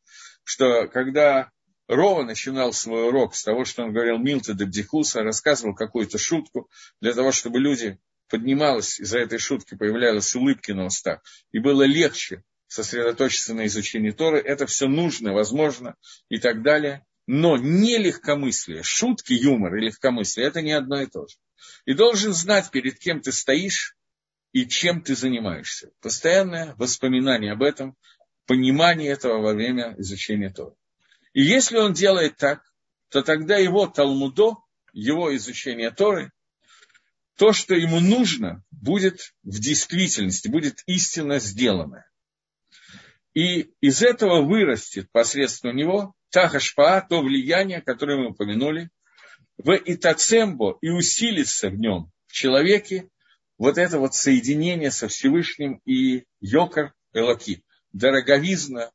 [SPEAKER 1] что когда Рова начинал свой урок с того, что он говорил Милта де Бдихуса, рассказывал какую-то шутку для того, чтобы люди поднималась, из-за этой шутки появлялись улыбки на устах, и было легче сосредоточиться на изучении Торы, это все нужно, возможно и так далее. Но не легкомыслие, шутки, юмор и легкомыслие – это не одно и то же. И должен знать, перед кем ты стоишь и чем ты занимаешься. Постоянное воспоминание об этом понимание этого во время изучения Торы. И если он делает так, то тогда его Талмудо, его изучение Торы, то, что ему нужно, будет в действительности, будет истинно сделано. И из этого вырастет посредством него та хашпа, то влияние, которое мы упомянули, в Итацембо и усилится в нем, в человеке, вот это вот соединение со Всевышним и Йокар Элаки дороговизна,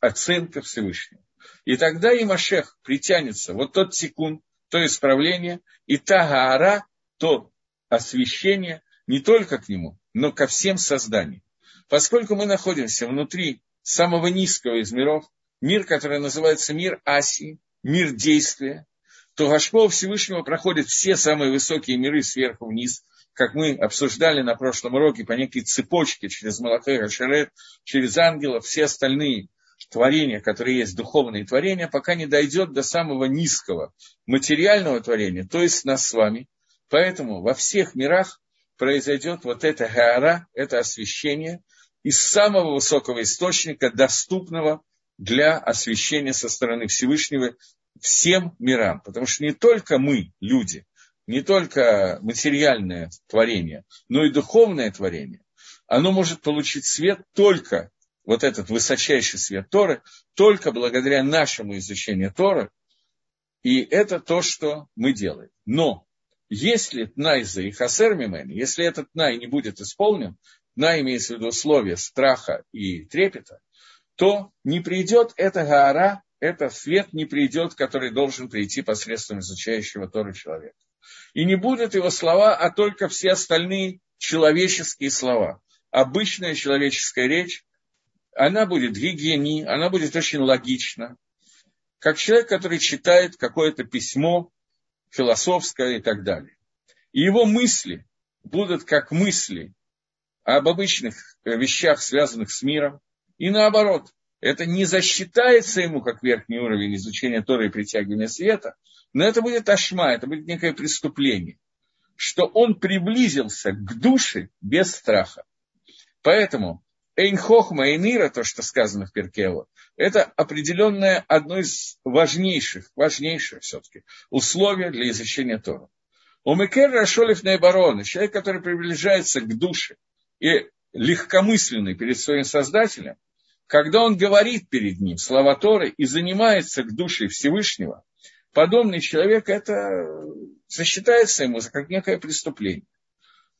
[SPEAKER 1] оценка Всевышнего. И тогда и Машех притянется, вот тот секунд, то исправление, и та гаара, то освящение не только к нему, но ко всем созданиям. Поскольку мы находимся внутри самого низкого из миров, мир, который называется мир Асии, мир действия, то Гашпо Всевышнего проходит все самые высокие миры сверху вниз, как мы обсуждали на прошлом уроке, по некой цепочке через Малахе Гашерет, через ангелов, все остальные творения, которые есть, духовные творения, пока не дойдет до самого низкого материального творения, то есть нас с вами. Поэтому во всех мирах произойдет вот это гаара, это освещение из самого высокого источника, доступного для освещения со стороны Всевышнего всем мирам. Потому что не только мы, люди, не только материальное творение, но и духовное творение, оно может получить свет только, вот этот высочайший свет Торы, только благодаря нашему изучению Торы, и это то, что мы делаем. Но если Тнайза и Хасер если этот Тнай не будет исполнен, Тнай имеется в виду условия страха и трепета, то не придет эта гора, это свет не придет, который должен прийти посредством изучающего Торы человека. И не будут его слова, а только все остальные человеческие слова. Обычная человеческая речь, она будет гигиени, она будет очень логична. Как человек, который читает какое-то письмо философское и так далее. И его мысли будут как мысли об обычных вещах, связанных с миром, и наоборот. Это не засчитается ему как верхний уровень изучения Торы и притягивания света, но это будет ашма, это будет некое преступление, что он приблизился к душе без страха. Поэтому Эйн Хохма, Эйнира, то, что сказано в Перкево, это определенное, одно из важнейших, важнейших все-таки условия для изучения Тора. У Мекер Рашолев Нейбарона, человек, который приближается к душе и легкомысленный перед своим Создателем, когда он говорит перед ним слова Торы и занимается к душе Всевышнего, подобный человек, это засчитается ему как некое преступление.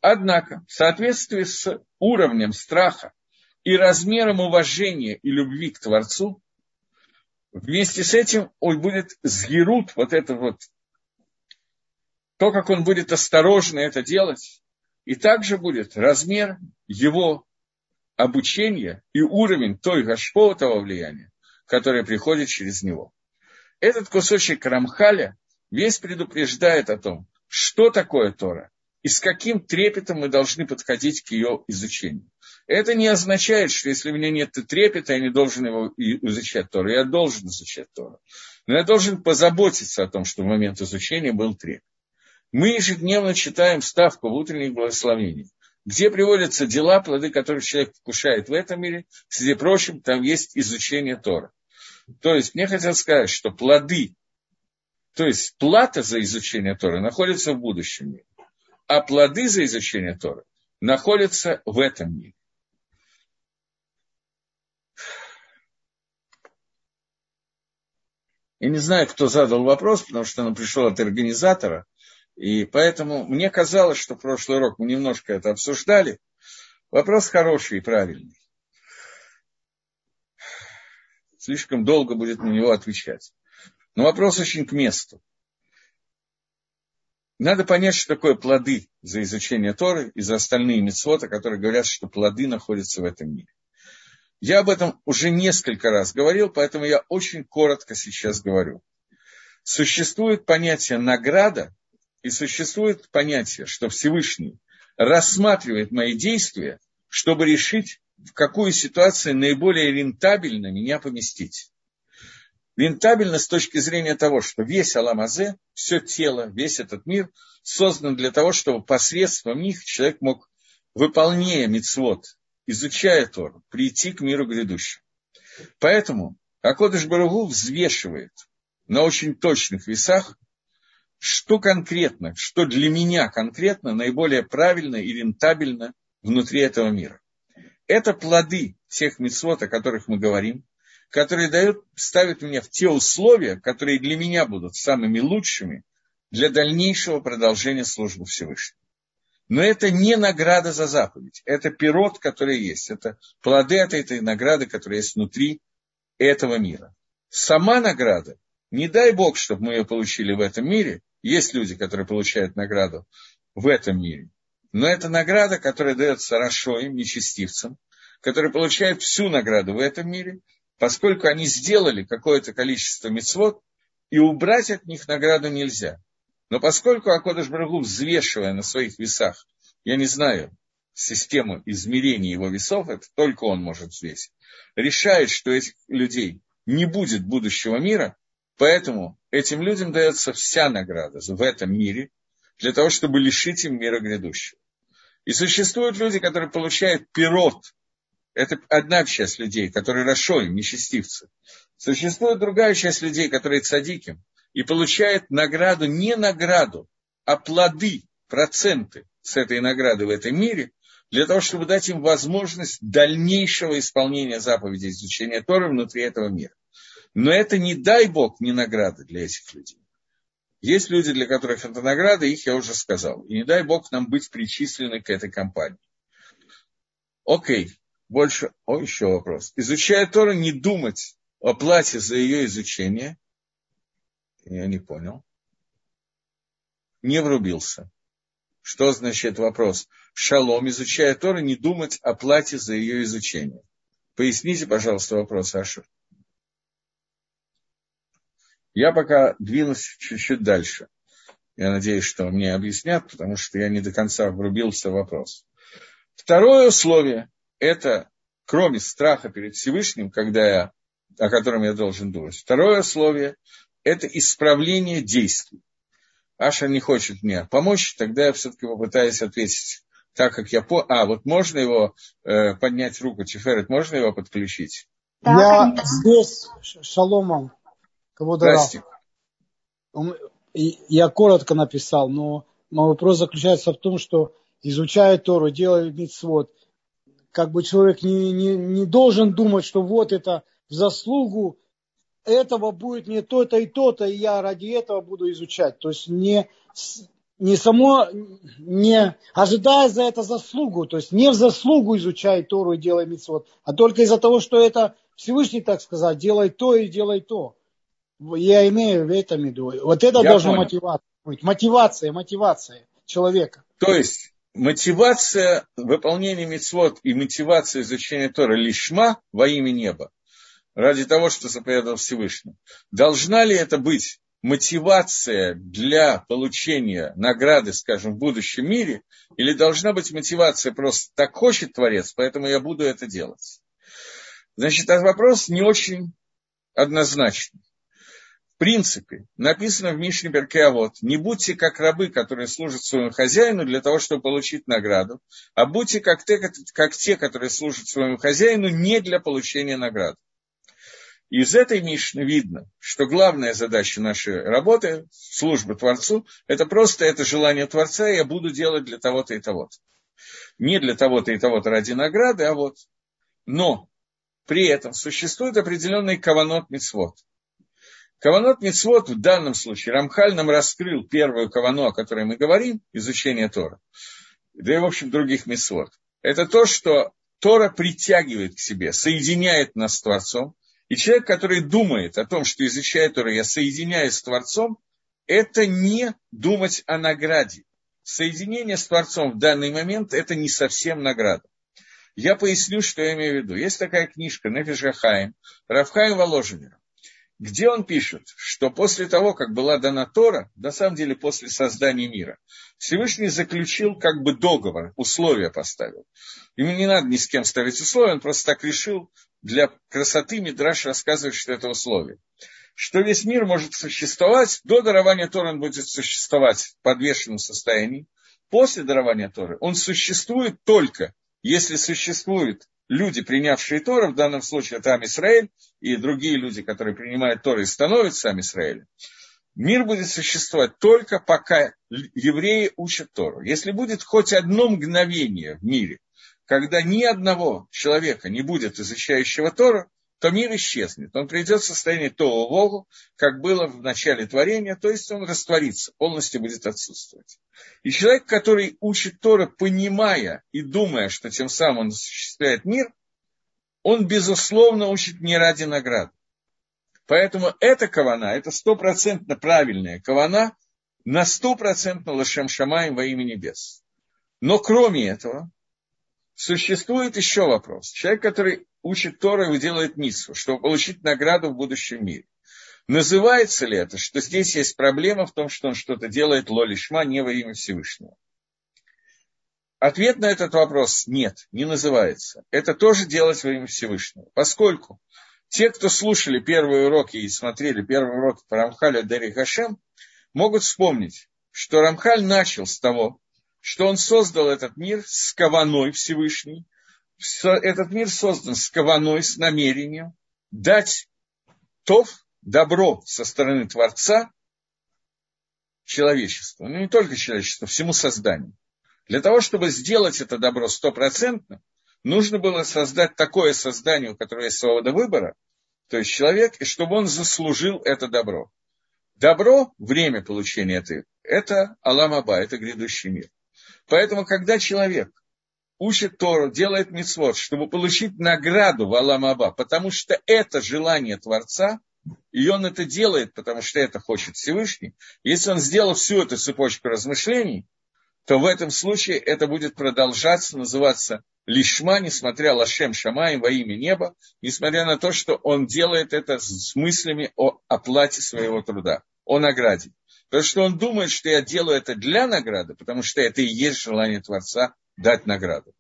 [SPEAKER 1] Однако, в соответствии с уровнем страха и размером уважения и любви к Творцу, вместе с этим он будет сгерут, вот это вот, то, как он будет осторожно это делать, и также будет размер его обучения и уровень той гашпо, того влияния, которое приходит через него. Этот кусочек Рамхаля весь предупреждает о том, что такое Тора и с каким трепетом мы должны подходить к ее изучению. Это не означает, что если у меня нет трепета, я не должен его изучать Тору. Я должен изучать Тору. Но я должен позаботиться о том, что в момент изучения был трепет. Мы ежедневно читаем ставку в утренних благословениях, где приводятся дела, плоды которых человек вкушает в этом мире. Среди прочим, там есть изучение Тора. То есть, мне хотелось сказать, что плоды, то есть плата за изучение Тора находится в будущем мире а плоды за изучение Торы находятся в этом мире. Я не знаю, кто задал вопрос, потому что он пришел от организатора, и поэтому мне казалось, что прошлый урок мы немножко это обсуждали. Вопрос хороший и правильный. Слишком долго будет на него отвечать. Но вопрос очень к месту. Надо понять, что такое плоды за изучение Торы и за остальные мецвоты, которые говорят, что плоды находятся в этом мире. Я об этом уже несколько раз говорил, поэтому я очень коротко сейчас говорю. Существует понятие награда и существует понятие, что Всевышний рассматривает мои действия, чтобы решить, в какую ситуацию наиболее рентабельно меня поместить рентабельно с точки зрения того, что весь Аламазе, все тело, весь этот мир создан для того, чтобы посредством них человек мог, выполняя мицвод, изучая Тору, прийти к миру грядущему. Поэтому Акодыш Барагу взвешивает на очень точных весах, что конкретно, что для меня конкретно наиболее правильно и рентабельно внутри этого мира. Это плоды тех мецвод, о которых мы говорим, которые дают, ставят меня в те условия, которые для меня будут самыми лучшими для дальнейшего продолжения службы Всевышнего. Но это не награда за заповедь, это пирот, который есть, это плоды от этой награды, которая есть внутри этого мира. Сама награда, не дай Бог, чтобы мы ее получили в этом мире, есть люди, которые получают награду в этом мире, но это награда, которая дается Рашоим, нечестивцам, которые получают всю награду в этом мире, поскольку они сделали какое-то количество мецвод, и убрать от них награду нельзя. Но поскольку Акодыш Брагу, взвешивая на своих весах, я не знаю, систему измерения его весов, это только он может взвесить, решает, что этих людей не будет будущего мира, поэтому этим людям дается вся награда в этом мире, для того, чтобы лишить им мира грядущего. И существуют люди, которые получают пирот это одна часть людей, которые Рашой, нечестивцы. Существует другая часть людей, которые цадики, и получают награду, не награду, а плоды, проценты с этой награды в этом мире, для того, чтобы дать им возможность дальнейшего исполнения заповедей изучения Торы внутри этого мира. Но это не дай Бог не награда для этих людей. Есть люди, для которых это награда, их я уже сказал. И не дай Бог нам быть причислены к этой компании. Окей, больше... О, еще вопрос. Изучая Тору, не думать о плате за ее изучение. Я не понял. Не врубился. Что означает вопрос? Шалом, изучая Тору, не думать о плате за ее изучение. Поясните, пожалуйста, вопрос, Ашер. Я пока двинусь чуть-чуть дальше. Я надеюсь, что мне объяснят, потому что я не до конца врубился в вопрос. Второе условие – это, кроме страха перед Всевышним, когда я, о котором я должен думать, второе условие – это исправление действий. Аша не хочет мне помочь, тогда я все-таки попытаюсь ответить так, как я по... А, вот можно его э, поднять руку, Тиферет, можно его подключить?
[SPEAKER 2] Да, я здесь, шаломом.
[SPEAKER 1] Здрасте.
[SPEAKER 2] Я коротко написал, но мой вопрос заключается в том, что изучая Тору, делая митцвот, как бы человек не, не, не должен думать, что вот это в заслугу этого будет не то-то и то-то, и я ради этого буду изучать. То есть не, не само, не ожидая за это заслугу, то есть не в заслугу изучай Тору и делай митцвот, а только из-за того, что это Всевышний, так сказать, делай то и делай то. Я имею в этом виду. Вот это Я должна мотивация быть. Мотивация, мотивация человека.
[SPEAKER 1] То есть мотивация выполнения мецвод и мотивация изучения Тора лишма во имя неба, ради того, что заповедал Всевышний. Должна ли это быть мотивация для получения награды, скажем, в будущем мире, или должна быть мотивация просто так хочет Творец, поэтому я буду это делать? Значит, этот вопрос не очень однозначный принципе, написано в Мишне Беркеавод, не будьте как рабы, которые служат своему хозяину для того, чтобы получить награду, а будьте как те, как те которые служат своему хозяину не для получения награды. Из этой Мишны видно, что главная задача нашей работы, службы Творцу, это просто это желание Творца, я буду делать для того-то и того-то. Не для того-то и того-то ради награды, а вот. Но при этом существует определенный каванот мицвод – Каванот Мицвод в данном случае, Рамхаль нам раскрыл первую кавану, о которой мы говорим, изучение Тора, да и, в общем, других Мицвод. Это то, что Тора притягивает к себе, соединяет нас с Творцом. И человек, который думает о том, что изучая Тора, я соединяюсь с Творцом, это не думать о награде. Соединение с Творцом в данный момент – это не совсем награда. Я поясню, что я имею в виду. Есть такая книжка Нефишахаим, Рафхаим Воложенер где он пишет, что после того, как была дана Тора, на самом деле после создания мира, Всевышний заключил как бы договор, условия поставил. Ему не надо ни с кем ставить условия, он просто так решил, для красоты Мидраш рассказывает, что это условие. Что весь мир может существовать, до дарования Тора он будет существовать в подвешенном состоянии, после дарования Торы он существует только, если существует люди, принявшие Тору, в данном случае это Амисраэль, и другие люди, которые принимают Тору и становятся Амисраэлем, мир будет существовать только пока евреи учат Тору. Если будет хоть одно мгновение в мире, когда ни одного человека не будет изучающего Тору, то мир исчезнет. Он придет в состояние того Вогу, как было в начале творения, то есть он растворится, полностью будет отсутствовать. И человек, который учит Тора, понимая и думая, что тем самым он осуществляет мир, он, безусловно, учит не ради награды. Поэтому эта кавана, это стопроцентно правильная кавана, на стопроцентно лошем шамаем во имя небес. Но кроме этого, существует еще вопрос. Человек, который учит Тору и делает миссу, чтобы получить награду в будущем мире. Называется ли это, что здесь есть проблема в том, что он что-то делает лолишма не во имя Всевышнего? Ответ на этот вопрос – нет, не называется. Это тоже делать во имя Всевышнего. Поскольку те, кто слушали первые уроки и смотрели первые уроки по Рамхалю Дери Хашем, могут вспомнить, что Рамхаль начал с того, что он создал этот мир с каваной Всевышней, этот мир создан с каваной, с намерением дать то добро со стороны Творца человечеству, ну не только человечеству, всему созданию. Для того, чтобы сделать это добро стопроцентно, нужно было создать такое создание, у которого есть свобода выбора, то есть человек, и чтобы он заслужил это добро. Добро, время получения этой, это Аламаба, это грядущий мир. Поэтому, когда человек учит Тору, делает мицвод, чтобы получить награду в Аламаба, потому что это желание Творца, и он это делает, потому что это хочет Всевышний. Если он сделал всю эту цепочку размышлений, то в этом случае это будет продолжаться, называться лишма, несмотря лашем шамаем во имя неба, несмотря на то, что он делает это с мыслями о оплате своего труда, о награде. Потому что он думает, что я делаю это для награды, потому что это и есть желание Творца дать награду.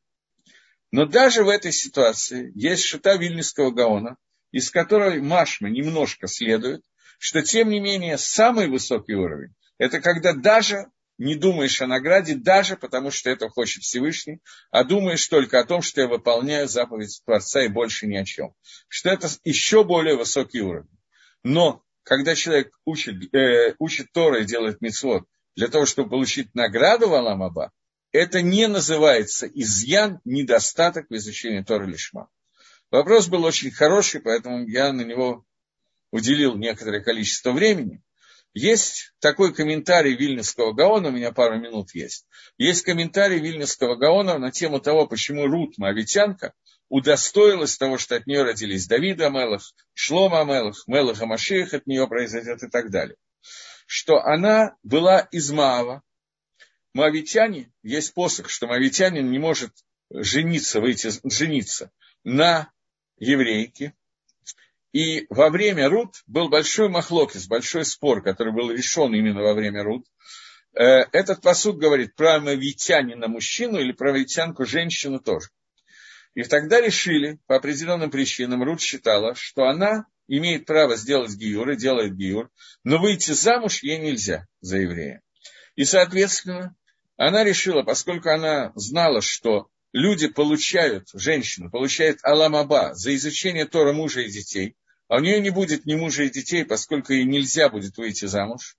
[SPEAKER 1] Но даже в этой ситуации есть шута Вильнюсского Гаона, из которой Машма немножко следует, что тем не менее самый высокий уровень – это когда даже не думаешь о награде, даже потому что это хочет Всевышний, а думаешь только о том, что я выполняю заповедь Творца и больше ни о чем. Что это еще более высокий уровень. Но когда человек учит, э, учит Тора и делает мицвод для того, чтобы получить награду в Аламаба, это не называется изъян, недостаток в изучении Торы Лишма. Вопрос был очень хороший, поэтому я на него уделил некоторое количество времени. Есть такой комментарий Вильнюсского Гаона, у меня пару минут есть. Есть комментарий Вильнюсского Гаона на тему того, почему Рут, Моавитянка, удостоилась того, что от нее родились Давид Амелах, Шлома Амелах, Мелах Амашиях от нее произойдет и так далее. Что она была из Маава. Моавитяне, есть посох, что моавитянин не может жениться, выйти, жениться на еврейке, и во время Рут был большой махлокис, большой спор, который был решен именно во время Рут. Э, этот посуд говорит про мавитянина мужчину или про мавитянку женщину тоже. И тогда решили, по определенным причинам, Рут считала, что она имеет право сделать гиюр и делает гиюр, но выйти замуж ей нельзя за еврея. И, соответственно, она решила, поскольку она знала, что люди получают, женщина получает аламаба за изучение Тора мужа и детей, а у нее не будет ни мужа и детей, поскольку ей нельзя будет выйти замуж,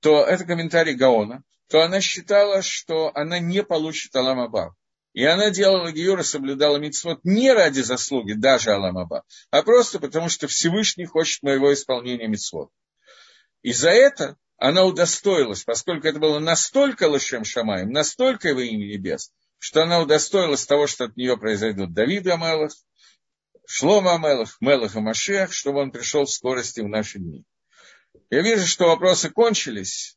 [SPEAKER 1] то это комментарий Гаона, то она считала, что она не получит Аламаба. И она делала Гиюра, соблюдала митцвот не ради заслуги даже Аламаба, а просто потому, что Всевышний хочет моего исполнения митцвот. И за это она удостоилась, поскольку это было настолько лошем шамаем, настолько его имя небес, что она удостоилась того, что от нее произойдут Давид Амелах, Шлома Мелах, Мелах и Машех, чтобы он пришел в скорости в наши дни. Я вижу, что вопросы кончились,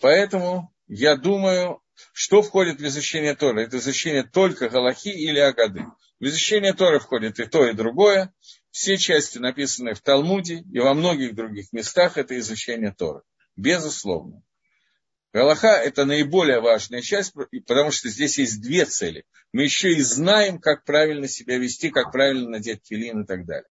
[SPEAKER 1] поэтому я думаю, что входит в изучение Торы. Это изучение только Галахи или Агады. В изучение Торы входит и то, и другое. Все части, написанные в Талмуде и во многих других местах, это изучение Торы. Безусловно. Галаха – это наиболее важная часть, потому что здесь есть две цели. Мы еще и знаем, как правильно себя вести, как правильно надеть филин и так далее.